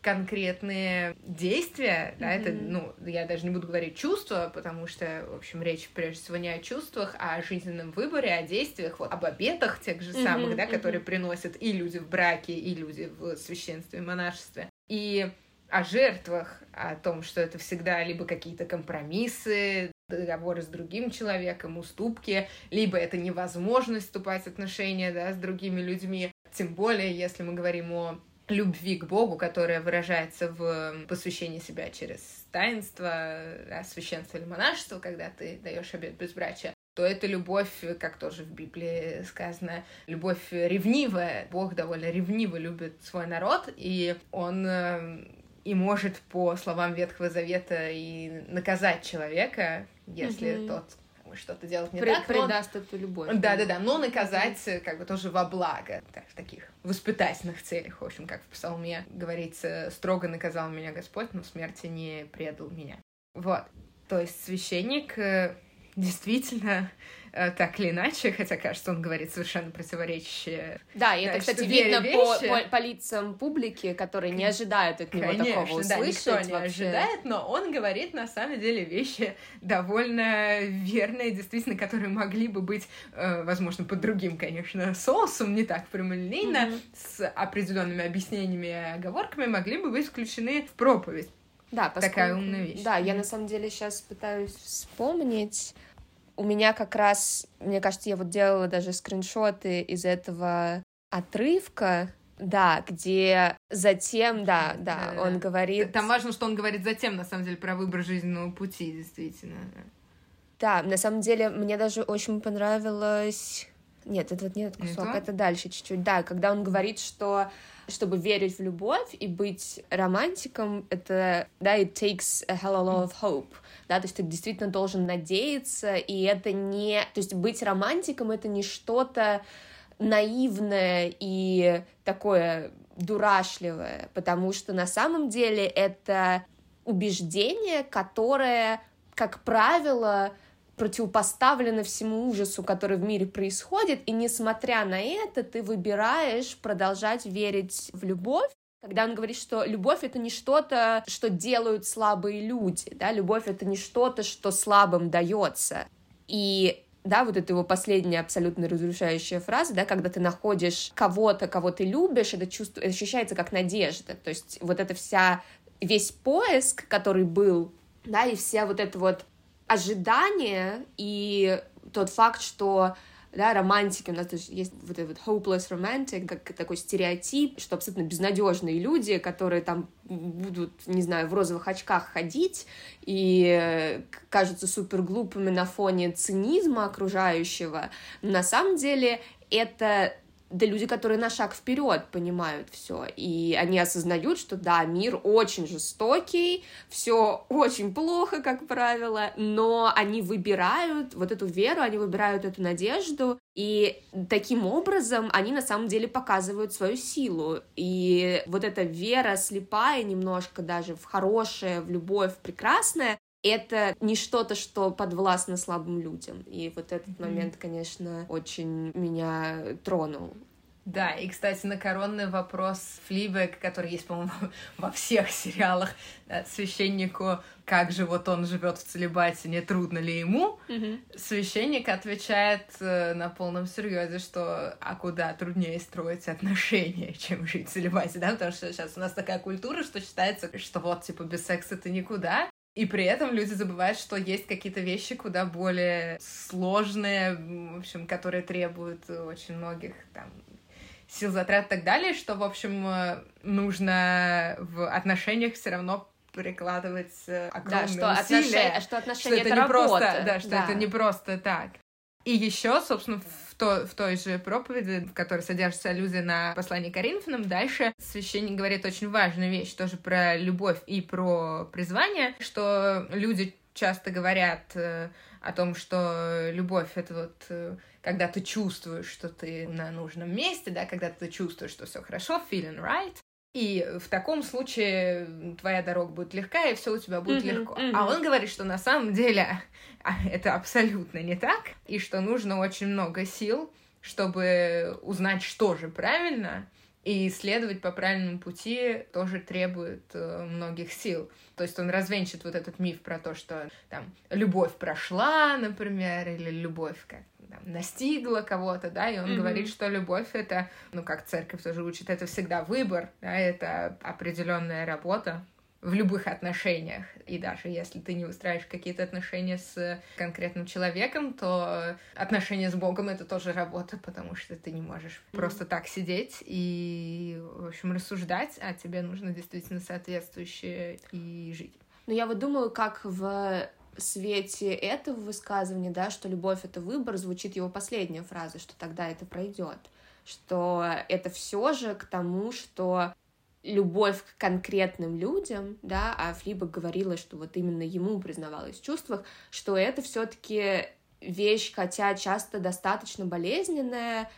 конкретные действия, да, mm-hmm. это, ну, я даже не буду говорить чувства, потому что, в общем, речь прежде всего не о чувствах, а о жизненном выборе, о действиях, вот, об обетах тех же самых, mm-hmm. да, которые mm-hmm. приносят и люди в браке, и люди в священстве, и монашестве. И о жертвах, о том, что это всегда либо какие-то компромиссы, договоры с другим человеком, уступки, либо это невозможность вступать в отношения да, с другими людьми. Тем более, если мы говорим о любви к Богу, которая выражается в посвящении себя через таинство, да, священство или монашество, когда ты даешь обет безбрачия, то это любовь, как тоже в Библии сказано, любовь ревнивая. Бог довольно ревниво любит свой народ, и он э, и может, по словам Ветхого Завета, и наказать человека, если mm-hmm. тот что-то делать не При, так. Предаст но... эту любовь. Да, да, да, но наказать как бы тоже во благо, так, в таких воспитательных целях, в общем, как в псалме говорится, строго наказал меня Господь, но смерти не предал меня. Вот. То есть священник э, действительно Э, так или иначе, хотя, кажется, он говорит совершенно противоречащие. Да, и это, кстати, видно по, по, по лицам публики, которые не ожидают от него Конечно, такого услышать. Да, никто не вообще. ожидает, но он говорит, на самом деле, вещи довольно верные, действительно, которые могли бы быть, э, возможно, под другим, конечно, соусом, не так прямолинейно, mm-hmm. с определенными объяснениями и оговорками, могли бы быть включены в проповедь. Да, поскольку... Такая умная вещь. Да, я на самом деле сейчас пытаюсь вспомнить у меня как раз, мне кажется, я вот делала даже скриншоты из этого отрывка, да, где затем, да, да, да он да. говорит... Там важно, что он говорит затем, на самом деле, про выбор жизненного пути, действительно. Да, на самом деле, мне даже очень понравилось... Нет, это вот не этот кусок, это дальше чуть-чуть. Да, когда он говорит, что чтобы верить в любовь и быть романтиком, это, да, it takes a hell of a lot of hope да, то есть ты действительно должен надеяться, и это не, то есть быть романтиком это не что-то наивное и такое дурашливое, потому что на самом деле это убеждение, которое, как правило, противопоставлено всему ужасу, который в мире происходит, и несмотря на это, ты выбираешь продолжать верить в любовь, когда он говорит, что любовь это не что-то, что делают слабые люди, да, любовь это не что-то, что слабым дается. И да, вот это его последняя абсолютно разрушающая фраза, да, когда ты находишь кого-то, кого ты любишь, это чувство ощущается как надежда, то есть вот эта вся весь поиск, который был, да, и вся вот это вот ожидание и тот факт, что да, романтики, у нас тоже есть вот этот hopeless romantic, как такой стереотип, что абсолютно безнадежные люди, которые там будут, не знаю, в розовых очках ходить и кажутся супер глупыми на фоне цинизма окружающего. На самом деле это да люди, которые на шаг вперед понимают все, и они осознают, что да, мир очень жестокий, все очень плохо, как правило, но они выбирают вот эту веру, они выбирают эту надежду, и таким образом они на самом деле показывают свою силу. И вот эта вера слепая немножко даже в хорошее, в любовь, в прекрасное, это не что-то, что подвластно слабым людям. И вот этот mm-hmm. момент, конечно, очень меня тронул. Да, и, кстати, на коронный вопрос Флибек, который есть, по-моему, во всех сериалах, священнику, как же вот он живет в целебате, не трудно ли ему, mm-hmm. священник отвечает э, на полном серьезе, что а куда труднее строить отношения, чем жить в целебате, да, потому что сейчас у нас такая культура, что считается, что вот, типа, без секса ты никуда, и при этом люди забывают, что есть какие-то вещи куда более сложные, в общем, которые требуют очень многих там сил затрат и так далее, что, в общем, нужно в отношениях все равно прикладывать э, огромные да, что усилия. Отношения, что отношения что это, это не работа. просто, да, что да. это не просто так. И еще, собственно, в, то, в той же проповеди, в которой содержится аллюзия на послание Коринфянам, дальше священник говорит очень важную вещь, тоже про любовь и про призвание, что люди часто говорят э, о том, что любовь — это вот э, когда ты чувствуешь, что ты на нужном месте, да, когда ты чувствуешь, что все хорошо, feeling right, и в таком случае твоя дорога будет легка, и все у тебя будет легко. А он говорит, что на самом деле а, это абсолютно не так, и что нужно очень много сил, чтобы узнать, что же правильно, и исследовать по правильному пути тоже требует э, многих сил. То есть он развенчит вот этот миф про то, что там любовь прошла, например, или любовь как там, настигла кого-то, да, и он Мгм. говорит, что любовь это, ну как церковь тоже учит, это всегда выбор, да, это определенная работа в любых отношениях. И даже если ты не выстраиваешь какие-то отношения с конкретным человеком, то отношения с Богом — это тоже работа, потому что ты не можешь Мгм. просто так сидеть и, в общем, рассуждать, а тебе нужно действительно соответствующе и жить. Но я вот думаю, как в свете этого высказывания, да, что любовь — это выбор, звучит его последняя фраза, что тогда это пройдет. Что это все же к тому, что любовь к конкретным людям, да, а Флиба говорила, что вот именно ему признавалась в чувствах, что это все-таки вещь, хотя часто достаточно болезненная,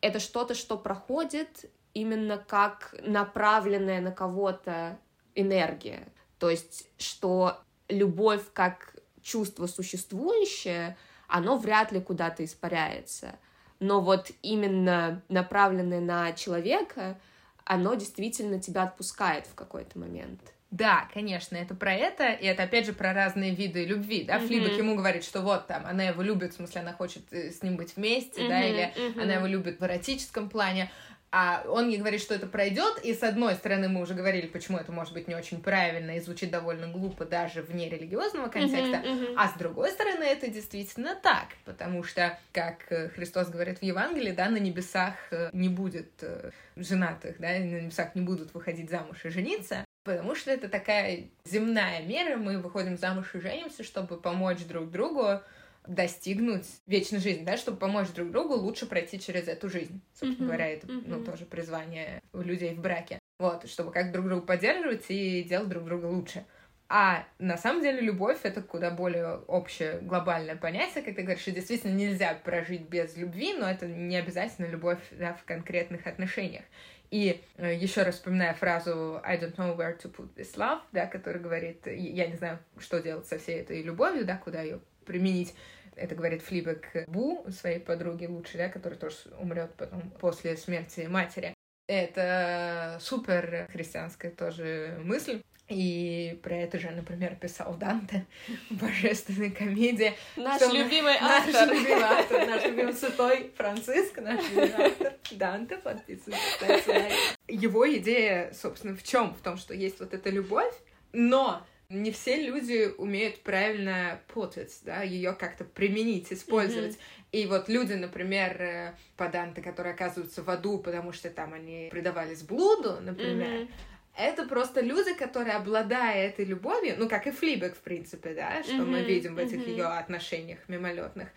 это что-то, что проходит именно как направленная на кого-то энергия. То есть, что любовь как чувство существующее, оно вряд ли куда-то испаряется. Но вот именно направленное на человека, оно действительно тебя отпускает в какой-то момент. Да, конечно, это про это, и это опять же про разные виды любви, да, Мгм. Флибек ему говорит, что вот там, она его любит, в смысле, она хочет э, с ним быть вместе, да, Мгм, или мгм. она его любит в эротическом плане, а он ей говорит, что это пройдет, и с одной стороны мы уже говорили, почему это может быть не очень правильно и звучит довольно глупо даже вне религиозного контекста, Мгм, мгм. а с другой стороны, это действительно так, потому что, как э, Христос говорит в Евангелии, да, на небесах э, не будет э, женатых, да, на небесах не будут выходить замуж и жениться, потому что это такая земная мера, мы выходим замуж и женимся, чтобы помочь друг другу достигнуть вечной жизни, да, чтобы помочь друг другу лучше пройти через эту жизнь. Собственно Мгм, говоря, это, ну, мгм. тоже призвание у людей в браке. Вот, чтобы как друг друга поддерживать и делать друг друга лучше. А на самом деле любовь — это куда более общее, глобальное понятие, как ты говоришь, что действительно нельзя прожить без любви, но это не обязательно любовь да, в конкретных отношениях. И еще раз вспоминая фразу I don't know where to put this love, да, который говорит, я не знаю, что делать со всей этой любовью, да, куда ее применить. Это говорит Флибек Бу, своей подруге лучшей, да, которая тоже умрет потом после смерти матери. Это супер христианская тоже мысль. И про это же, например, писал Данте в божественной комедии. Наш Что любимый Наш автор. любимый автор, наш любимый святой Франциск, наш любимый автор Данте, лайк. Его идея, собственно, в чем? В том, что есть вот эта любовь, но не все люди умеют правильно путать, да, ее как-то применить, использовать. И вот люди, например, э, поданты, которые оказываются в аду, потому что там они предавались блуду, например, Мгм. это просто люди, которые, обладая этой любовью, ну, как и Флибек, в принципе, да, что мы Мгм, видим в этих мгм. ее отношениях мимолетных,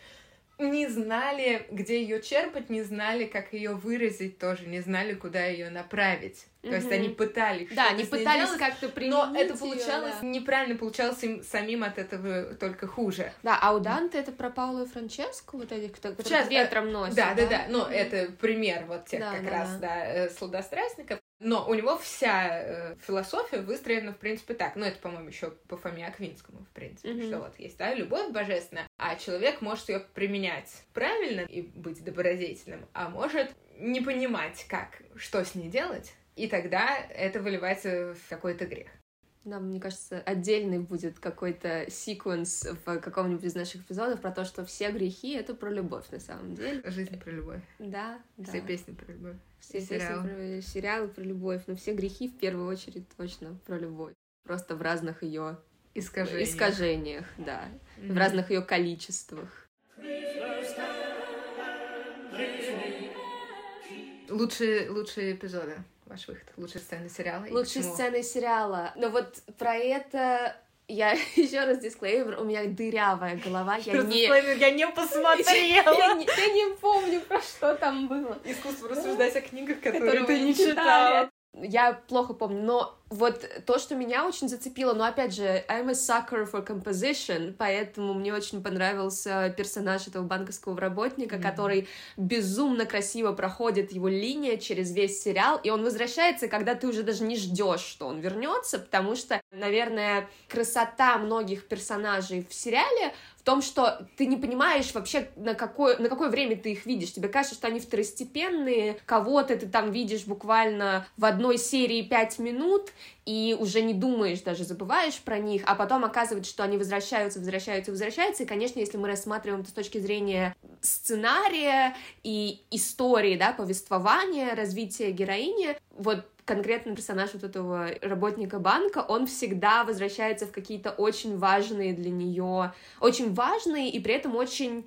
не знали, где ее черпать, не знали, как ее выразить тоже, не знали, куда ее направить. То есть они пытались Да, они пытались как-то применить но это получалось да. неправильно, получалось им самим от этого только хуже. Да, а у Данте это про Пауло и Франческо, вот этих, кто Сейчас, э, ветром носит. Да, да, да. Ну, Мгм. это пример вот тех Да, как да, раз, да. да, э, сладострастников. Но у него вся э, философия выстроена, в принципе, так. Ну, это, по-моему, еще по Фоме Аквинскому, в принципе, Мгм. что вот есть, да, любовь божественная, а человек может ее применять правильно и быть добродетельным, а может не понимать, как, что с ней делать, и тогда это выливается в какой-то грех. Да, мне кажется, отдельный будет какой-то секвенс в каком-нибудь из наших эпизодов про то, что все грехи — это про любовь на самом деле. Жизнь про любовь. Да, да. Все песни про любовь. Все и песни сериалы. про сериалы про любовь, но все грехи в первую очередь точно про любовь. Просто в разных ее Искажения. искажениях, да, в Мгм. разных ее количествах. Лучшие, лучшие эпизоды ваш выход? Лучшие сцены сериала? Лучшие сцены сериала. Но вот про это я еще раз дисклеймер, у меня дырявая голова, я не... я не посмотрела. я, не, я не помню, про что там было. Искусство рассуждать о книгах, которые, которые ты не читала. Я плохо помню, но вот то, что меня очень зацепило, но опять же, I'm a sucker for composition, поэтому мне очень понравился персонаж этого банковского работника, mm-hmm. который безумно красиво проходит его линия через весь сериал, и он возвращается, когда ты уже даже не ждешь, что он вернется, потому что, наверное, красота многих персонажей в сериале том, что ты не понимаешь вообще, на какое, на какое время ты их видишь. Тебе кажется, что они второстепенные, кого-то ты там видишь буквально в одной серии пять минут, и уже не думаешь, даже забываешь про них, а потом оказывается, что они возвращаются, возвращаются, возвращаются, и, конечно, если мы рассматриваем это с точки зрения сценария и истории, да, повествования, развития героини, вот конкретно персонаж вот этого работника банка, он всегда возвращается в какие-то очень важные для нее, очень важные и при этом очень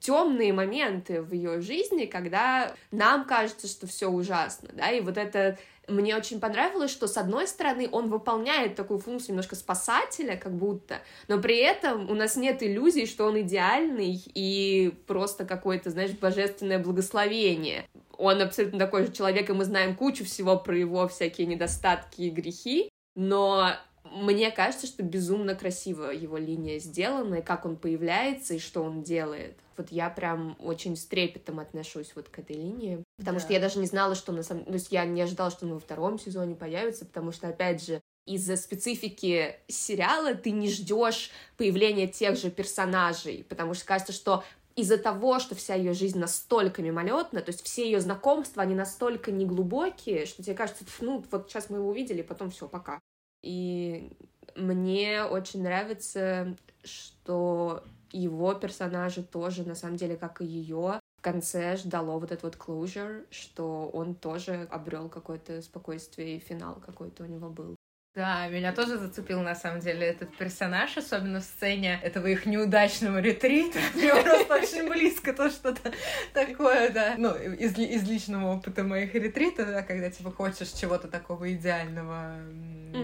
темные моменты в ее жизни, когда нам кажется, что все ужасно, да, и вот это мне очень понравилось, что с одной стороны он выполняет такую функцию немножко спасателя, как будто, но при этом у нас нет иллюзий, что он идеальный и просто какое-то, знаешь, божественное благословение. Он абсолютно такой же человек, и мы знаем кучу всего про его всякие недостатки и грехи, но мне кажется, что безумно красиво его линия сделана, и как он появляется, и что он делает. Вот я прям очень с трепетом отношусь вот к этой линии, потому да. что я даже не знала, что на самом... То есть я не ожидала, что он во втором сезоне появится, потому что, опять же, из-за специфики сериала ты не ждешь появления тех же персонажей, потому что кажется, что из-за того, что вся ее жизнь настолько мимолетна, то есть все ее знакомства, они настолько неглубокие, что тебе кажется, ну, вот сейчас мы его увидели, потом все, пока. И мне очень нравится, что его персонажи тоже, на самом деле, как и ее, в конце ждало вот этот вот closure, что он тоже обрел какое-то спокойствие и финал какой-то у него был. Да, меня тоже зацепил на самом деле этот персонаж, особенно в сцене этого их неудачного ретрита. Мне просто очень близко то что-то такое, да. Ну, из, из личного опыта моих ретрита, да, когда типа хочешь чего-то такого идеального,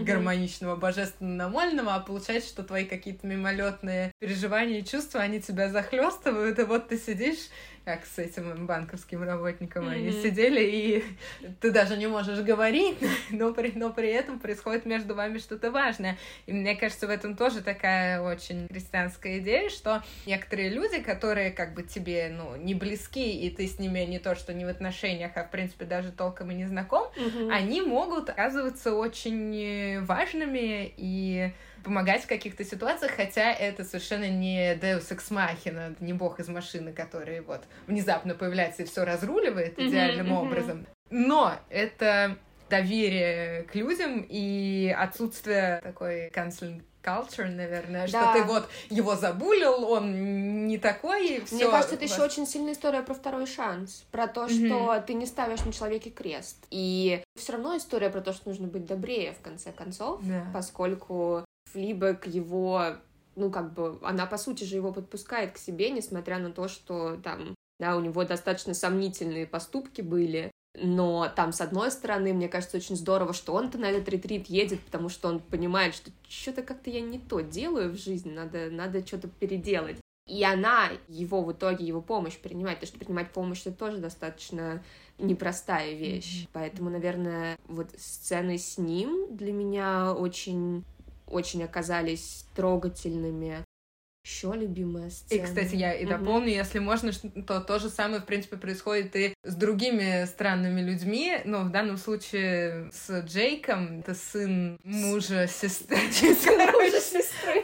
гармоничного, божественно-намольного, а получается, что твои какие-то мимолетные переживания и чувства, они тебя захлестывают, и вот ты сидишь как с этим банковским работником mm-hmm. они сидели, и ты даже не можешь говорить, но при, но при этом происходит между вами что-то важное. И мне кажется, в этом тоже такая очень христианская идея, что некоторые люди, которые как бы тебе, ну, не близки, и ты с ними не то, что не в отношениях, а в принципе даже толком и не знаком, mm-hmm. они могут оказываться очень важными и помогать в каких-то ситуациях, хотя это совершенно не Deus Ex Machina, не бог из машины, который вот внезапно появляется и все разруливает идеальным mm-hmm, образом. Но это доверие к людям и отсутствие такой canceling culture, наверное, да. что ты вот его забулил, он не такой. Всё. Мне кажется, это еще очень сильная история про второй шанс, про то, что mm-hmm. ты не ставишь на человеке крест. И все равно история про то, что нужно быть добрее в конце концов, да. поскольку Флибек его, ну, как бы, она, по сути же, его подпускает к себе, несмотря на то, что там, да, у него достаточно сомнительные поступки были, но там, с одной стороны, мне кажется, очень здорово, что он-то на этот ретрит едет, потому что он понимает, что что-то как-то я не то делаю в жизни, надо, надо что-то переделать. И она его в итоге, его помощь принимает, потому что принимать помощь это тоже достаточно непростая вещь. Поэтому, наверное, вот сцены с ним для меня очень очень оказались трогательными. Еще любимая сцена. И, кстати, я и дополню, mm-hmm. если можно, то то же самое, в принципе, происходит и с другими странными людьми, но в данном случае с Джейком, это сын мужа сестры.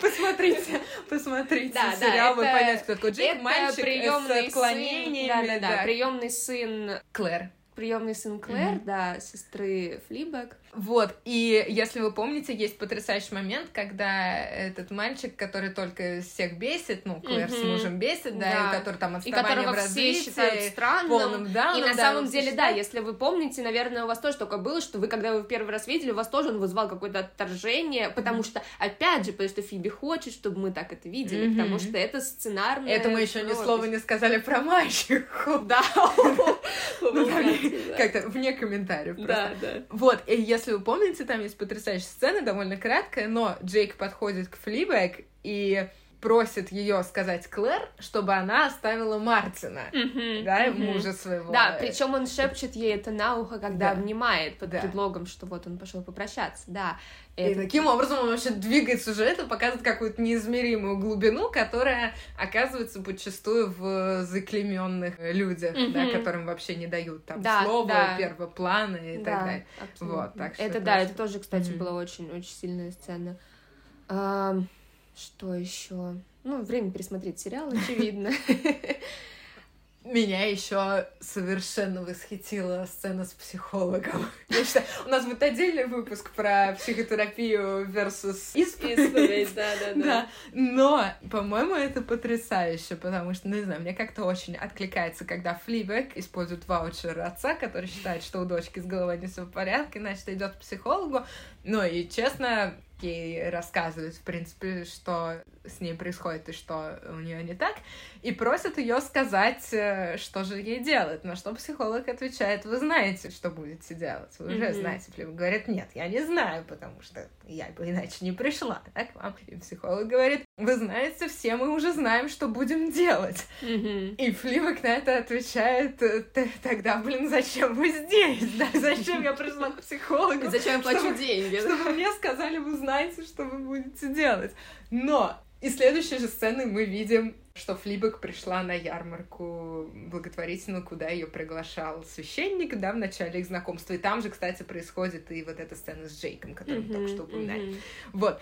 Посмотрите, посмотрите сериал, вы поймете, кто такой Джейк, мальчик с отклонениями. Да, да, приемный сын Клэр приемный сын Клэр, mm-hmm. да, сестры Флибек. Вот, и если вы помните, есть потрясающий момент, когда этот мальчик, который только всех бесит, ну, Клэр mm-hmm. с мужем бесит, да, да. и который там отставание в развитии, странным. Полным дауном, и на да, самом деле, считают... да, если вы помните, наверное, у вас тоже только было, что вы, когда вы первый раз видели, у вас тоже он вызвал какое-то отторжение, потому mm-hmm. что, опять же, потому что Фиби хочет, чтобы мы так это видели, mm-hmm. потому что это сценарное... Это мы еще ни слова не сказали про мальчику. Да. Как-то вне комментариев Да, да. Вот, и если вы помните, там есть потрясающая сцена, довольно краткая, но Джейк подходит к Флибэк и просит ее сказать Клэр, чтобы она оставила Мартина, Мгм, да, мгм. мужа своего. Да, причем он шепчет ей это на ухо, когда Да. обнимает под Да. предлогом, что вот он пошел попрощаться. Да. И Это- таким образом он вообще двигает сюжет и показывает какую-то неизмеримую глубину, которая оказывается подчастую в заклеменных людях, да, Мгм. которым вообще не дают там Да, слова, да. первого плана и так Да, далее. абсолютно. Вот, так что это это да, очень- это тоже, кстати, Мгм. была очень очень сильная сцена. Что еще? Ну, время пересмотреть сериал, очевидно. Меня еще совершенно восхитила сцена с психологом. Я считаю, у нас будет отдельный выпуск про психотерапию versus исповедь. да, Да, но, по-моему, это потрясающе, потому что, ну, не знаю, мне как-то очень откликается, когда Флибек использует ваучер отца, который считает, что у дочки с головой не все в порядке, значит, идет к психологу. Ну, и, честно, ей рассказывает, в принципе, что с ней происходит и что у нее не так, и просит ее сказать, э, что же ей делать. На что психолог отвечает, вы знаете, что будете делать, вы уже Мгм. знаете. Флибек говорит, нет, я не знаю, потому что я бы иначе не пришла да, к вам. И психолог говорит, вы знаете, все мы уже знаем, что будем делать. Мгм. И Флибек на это отвечает, «Т- тогда, блин, зачем вы здесь? Да, зачем я пришла к психологу? И Зачем я плачу Чтобы- деньги? Чтобы мне сказали, вы знаете, что вы будете делать. Но из следующей же сцены мы видим, что Флибек пришла на ярмарку благотворительную, куда ее приглашал священник, да, в начале их знакомства. И там же, кстати, происходит и вот эта сцена с Джейком, которую мы только что упоминали. Мгм. Вот.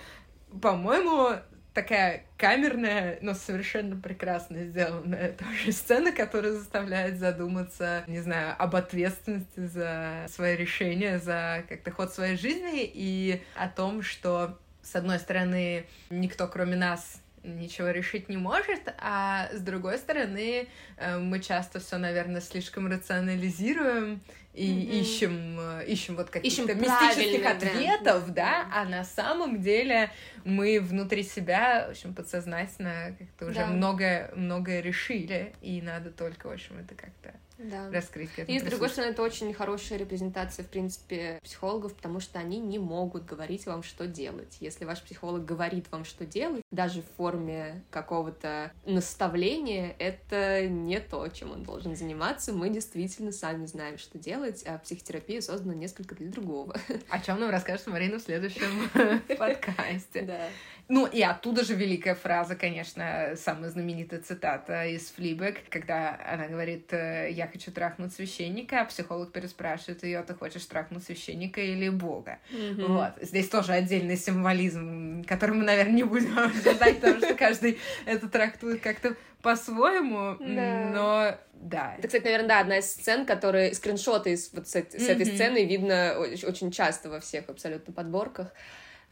По-моему, такая камерная, но совершенно прекрасно сделанная тоже сцена, которая заставляет задуматься, не знаю, об ответственности за свои решения, за как-то ход своей жизни и о том, что, с одной стороны, никто, кроме нас, ничего решить не может, а с другой стороны, э, мы часто все, наверное, слишком рационализируем и Мгм. ищем, э, ищем вот каких-то Ищем мистических ответов, да, а на самом деле мы внутри себя, в общем, подсознательно как-то уже Да. многое, многое решили, и надо только, в общем, это как-то Да. раскрыть. к этому И, с другой стороны, это очень хорошая репрезентация, в принципе, психологов, потому что они не могут говорить вам, что делать. Если ваш психолог говорит вам, что делать, даже в форме какого-то наставления, это не то, чем он должен заниматься. Мы действительно сами знаем, что делать, а психотерапия создана несколько для другого. О чем нам расскажет Марина в следующем подкасте. Да. Ну, и оттуда же великая фраза, конечно, самая знаменитая цитата из Флибек, когда она говорит, э, я хочу трахнуть священника, а психолог переспрашивает ее, ты хочешь трахнуть священника или Бога? Вот. Здесь тоже отдельный символизм, который мы, наверное, не будем обсуждать, потому что каждый это трактует как-то по-своему, Да. но да. Это, кстати, наверное, да, одна из сцен, которые скриншоты из, вот с, эт- с этой сцены видно очень часто во всех абсолютно подборках.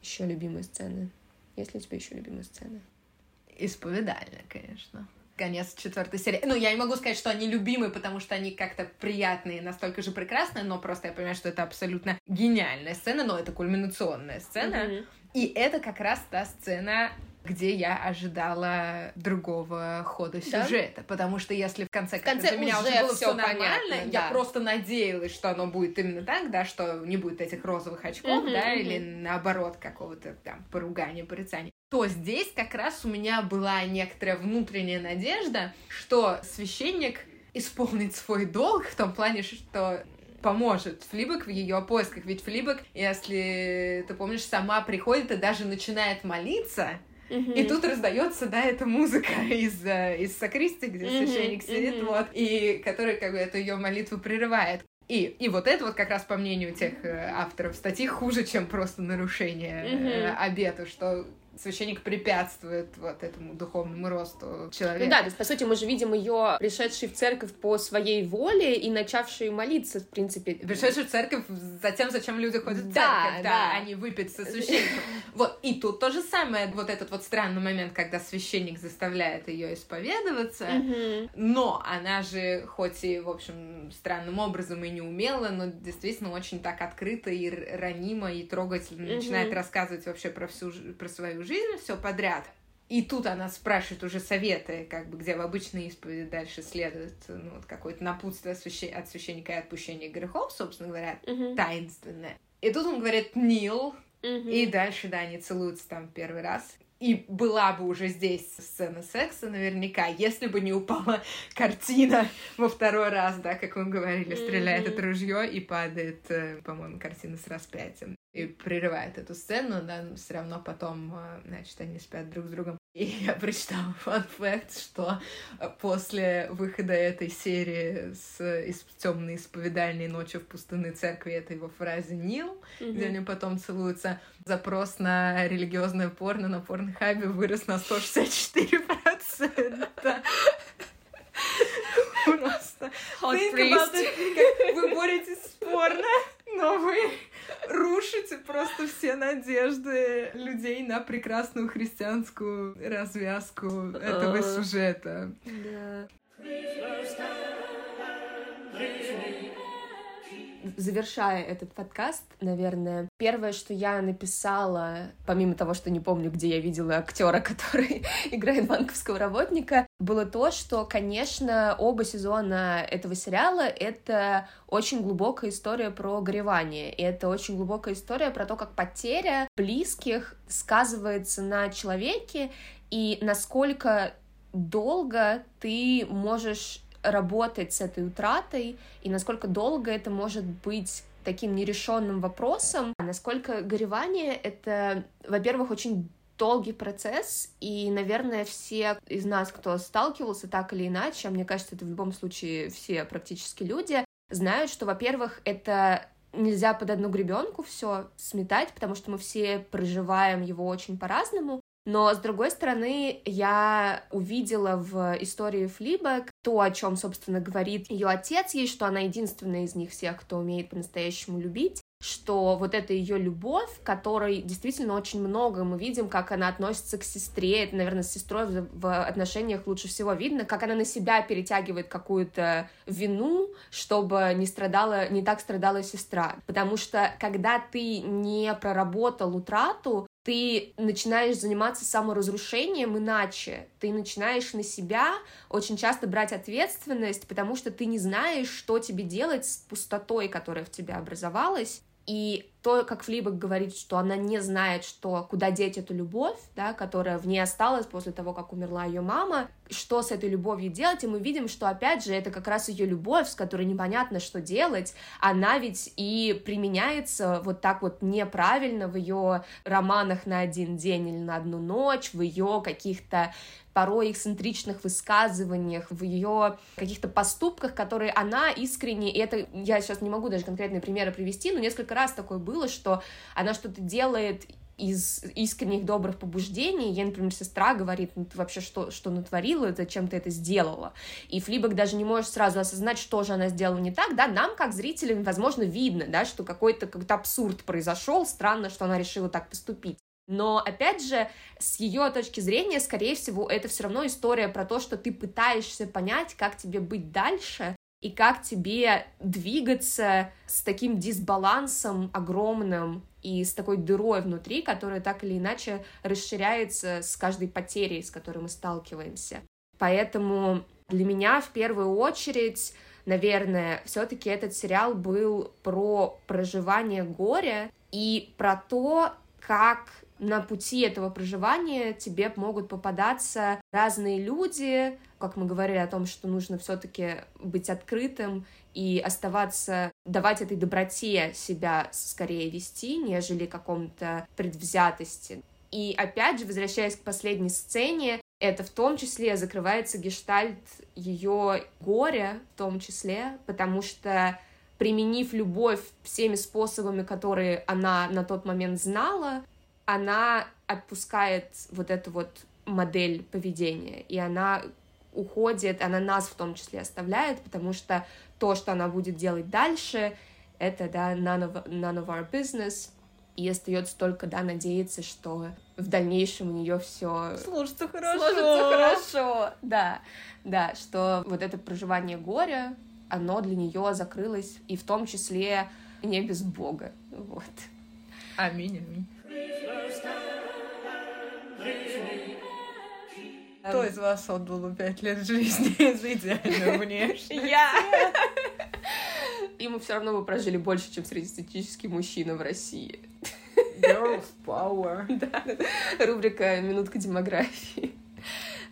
Еще любимые сцены. Есть ли у тебя еще любимые сцены? Исповедально, конечно. Конец четвертой серии. Ну, я не могу сказать, что они любимые, потому что они как-то приятные, настолько же прекрасные, но просто я понимаю, что это абсолютно гениальная сцена, но это кульминационная сцена. Мгм. И это как раз та сцена, где я ожидала другого хода Да? сюжета. Потому что если в конце, В конце меня уже было все нормально, понятно, я да. просто надеялась, что оно будет именно так, да, что не будет этих розовых очков, Мгм, да, мгм. или наоборот какого-то там поругания, порицания то здесь как раз у меня была некоторая внутренняя надежда, что священник исполнит свой долг в том плане, что поможет Флибек в ее поисках. Ведь Флибек, если ты помнишь, сама приходит и даже начинает молиться, И тут раздается, да, эта музыка из, э, из сокристи, где священник сидит, вот, и который как бы эту ее молитву прерывает. И, и вот это вот как раз по мнению тех э, авторов статьи хуже, чем просто нарушение э, обета, что священник препятствует вот этому духовному росту человека. Ну да, то есть, по сути, мы же видим ее пришедшей в церковь по своей воле и начавшей молиться, в принципе. Пришедший в церковь за тем, зачем люди ходят в Да, церковь, да, да. а не выпить со священником. Вот, и тут то же самое, вот этот вот странный момент, когда священник заставляет ее исповедоваться, но она же, хоть и, в общем, странным образом и не умела, но действительно очень так открыто и ранимо и трогательно начинает рассказывать вообще про всю про свою жизнь, все подряд. И тут она спрашивает уже советы, как бы, где в обычной исповеди дальше следует ну, вот какое-то напутствие от священника и отпущение грехов, собственно говоря, Мгм. таинственное. И тут он говорит «Нил», Мгм. и дальше, да, они целуются там первый раз. И была бы уже здесь сцена секса наверняка, если бы не упала картина во второй раз, да, как мы говорили, стреляет Мгм. это ружье и падает, э, по-моему, картина с распятием. И прерывает эту сцену, да, все равно потом, э, значит, они спят друг с другом. И я прочитала фан факт, что э, после выхода этой серии с из темной исповедальной ночи в пустынной церкви это его фразе Нил, Мгм. где они потом целуются. Запрос на религиозное порно на порнхабе вырос на 164%. Просто. Вы боретесь с порно, но вы рушите просто все надежды людей на прекрасную христианскую развязку этого А. сюжета. Да. Завершая этот подкаст, наверное, первое, что я написала, помимо того, что не помню, где я видела актера, который играет банковского работника, было то, что, конечно, оба сезона этого сериала — это очень глубокая история про горевание. И это очень глубокая история про то, как потеря близких сказывается на человеке и насколько долго ты можешь работать с этой утратой и насколько долго это может быть таким нерешенным вопросом, насколько горевание — это, во-первых, очень долгий процесс, и, наверное, все из нас, кто сталкивался так или иначе, а мне кажется, это в любом случае все практически люди, знают, что, во-первых, это нельзя под одну гребенку все сметать, потому что мы все проживаем его очень по-разному. Но, с другой стороны, я увидела в истории Флибек то, о чем, собственно, говорит ее отец ей, что она единственная из них всех, кто умеет по-настоящему любить, что вот эта ее любовь, которой действительно очень много, мы видим, как она относится к сестре, это, наверное, с сестрой в, отношениях лучше всего видно, как она на себя перетягивает какую-то вину, чтобы не страдала, не так страдала сестра. Потому что когда ты не проработал утрату, ты начинаешь заниматься саморазрушением иначе. Ты начинаешь на себя очень часто брать ответственность, потому что ты не знаешь, что тебе делать с пустотой, которая в тебе образовалась. И то, как Флибок говорит, что она не знает, что, куда деть эту любовь, да, которая в ней осталась после того, как умерла ее мама, что с этой любовью делать, и мы видим, что, опять же, это как раз ее любовь, с которой непонятно, что делать, она ведь и применяется вот так вот неправильно в ее романах на один день или на одну ночь, в ее каких-то порой эксцентричных высказываниях, в ее каких-то поступках, которые она искренне, и это я сейчас не могу даже конкретные примеры привести, но несколько раз такое было, что она что-то делает из искренних добрых побуждений. Ей, например, сестра говорит, ну ты вообще что, что натворила, зачем ты это сделала? И Флибок даже не может сразу осознать, что же она сделала не так, да, нам, как зрителям, возможно, видно, да, что какой-то какой-то абсурд произошел, странно, что она решила так поступить. Но, опять же, с ее точки зрения, скорее всего, это все равно история про то, что ты пытаешься понять, как тебе быть дальше, и как тебе двигаться с таким дисбалансом огромным и с такой дырой внутри, которая так или иначе расширяется с каждой потерей, с которой мы сталкиваемся. Поэтому для меня в первую очередь, наверное, все-таки этот сериал был про проживание горя и про то, как на пути этого проживания тебе могут попадаться разные люди, как мы говорили о том, что нужно все-таки быть открытым и оставаться, давать этой доброте себя скорее вести, нежели каком-то предвзятости. И опять же, возвращаясь к последней сцене, это в том числе закрывается гештальт ее горя, в том числе, потому что применив любовь всеми способами, которые она на тот момент знала, она отпускает вот эту вот модель поведения, и она уходит, она нас в том числе оставляет, потому что то, что она будет делать дальше, это, да, none of, none of our business, и остается только, да, надеяться, что в дальнейшем у нее все Сложится хорошо. сложится хорошо, да, да, что вот это проживание горя, оно для нее закрылось, и в том числе не без Бога, вот. Аминь, аминь. Кто из вас отдал пять лет жизни за идеальную внешность? Я! И мы все равно бы прожили больше, чем среднестатистический мужчина в России. Girl power. Да, рубрика «Минутка демографии».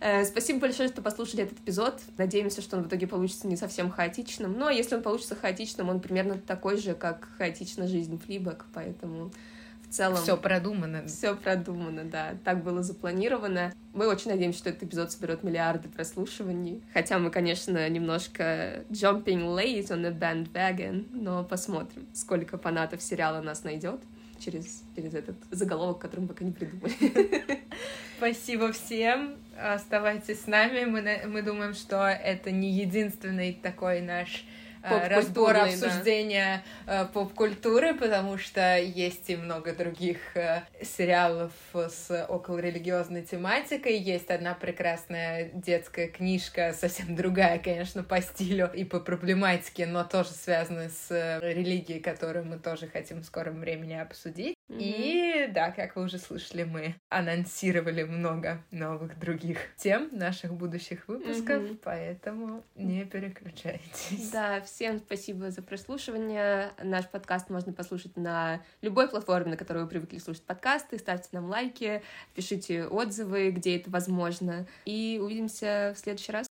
Э, спасибо большое, что послушали этот эпизод. Надеемся, что он в итоге получится не совсем хаотичным. Но если он получится хаотичным, он примерно такой же, как хаотична жизнь Флибок. Поэтому целом... Все продумано. Все продумано, да. Так было запланировано. Мы очень надеемся, что этот эпизод соберет миллиарды прослушиваний. Хотя мы, конечно, немножко jumping late on the bandwagon, но посмотрим, сколько фанатов сериала нас найдет через, через этот заголовок, который мы пока не придумали. Спасибо всем. Оставайтесь с нами. Мы, мы думаем, что это не единственный такой наш э, разбор обсуждения да. Э, поп-культуры, потому что есть и много других э, сериалов с околорелигиозной тематикой. Есть одна прекрасная детская книжка, совсем другая, конечно, по стилю и по проблематике, но тоже связанная с религией, которую мы тоже хотим в скором времени обсудить. Mm-hmm. И да, как вы уже слышали, мы анонсировали много новых других тем наших будущих выпусков, mm-hmm. поэтому не переключайтесь. Да, всем спасибо за прослушивание. Наш подкаст можно послушать на любой платформе, на которой вы привыкли слушать подкасты. Ставьте нам лайки, пишите отзывы, где это возможно. И увидимся в следующий раз.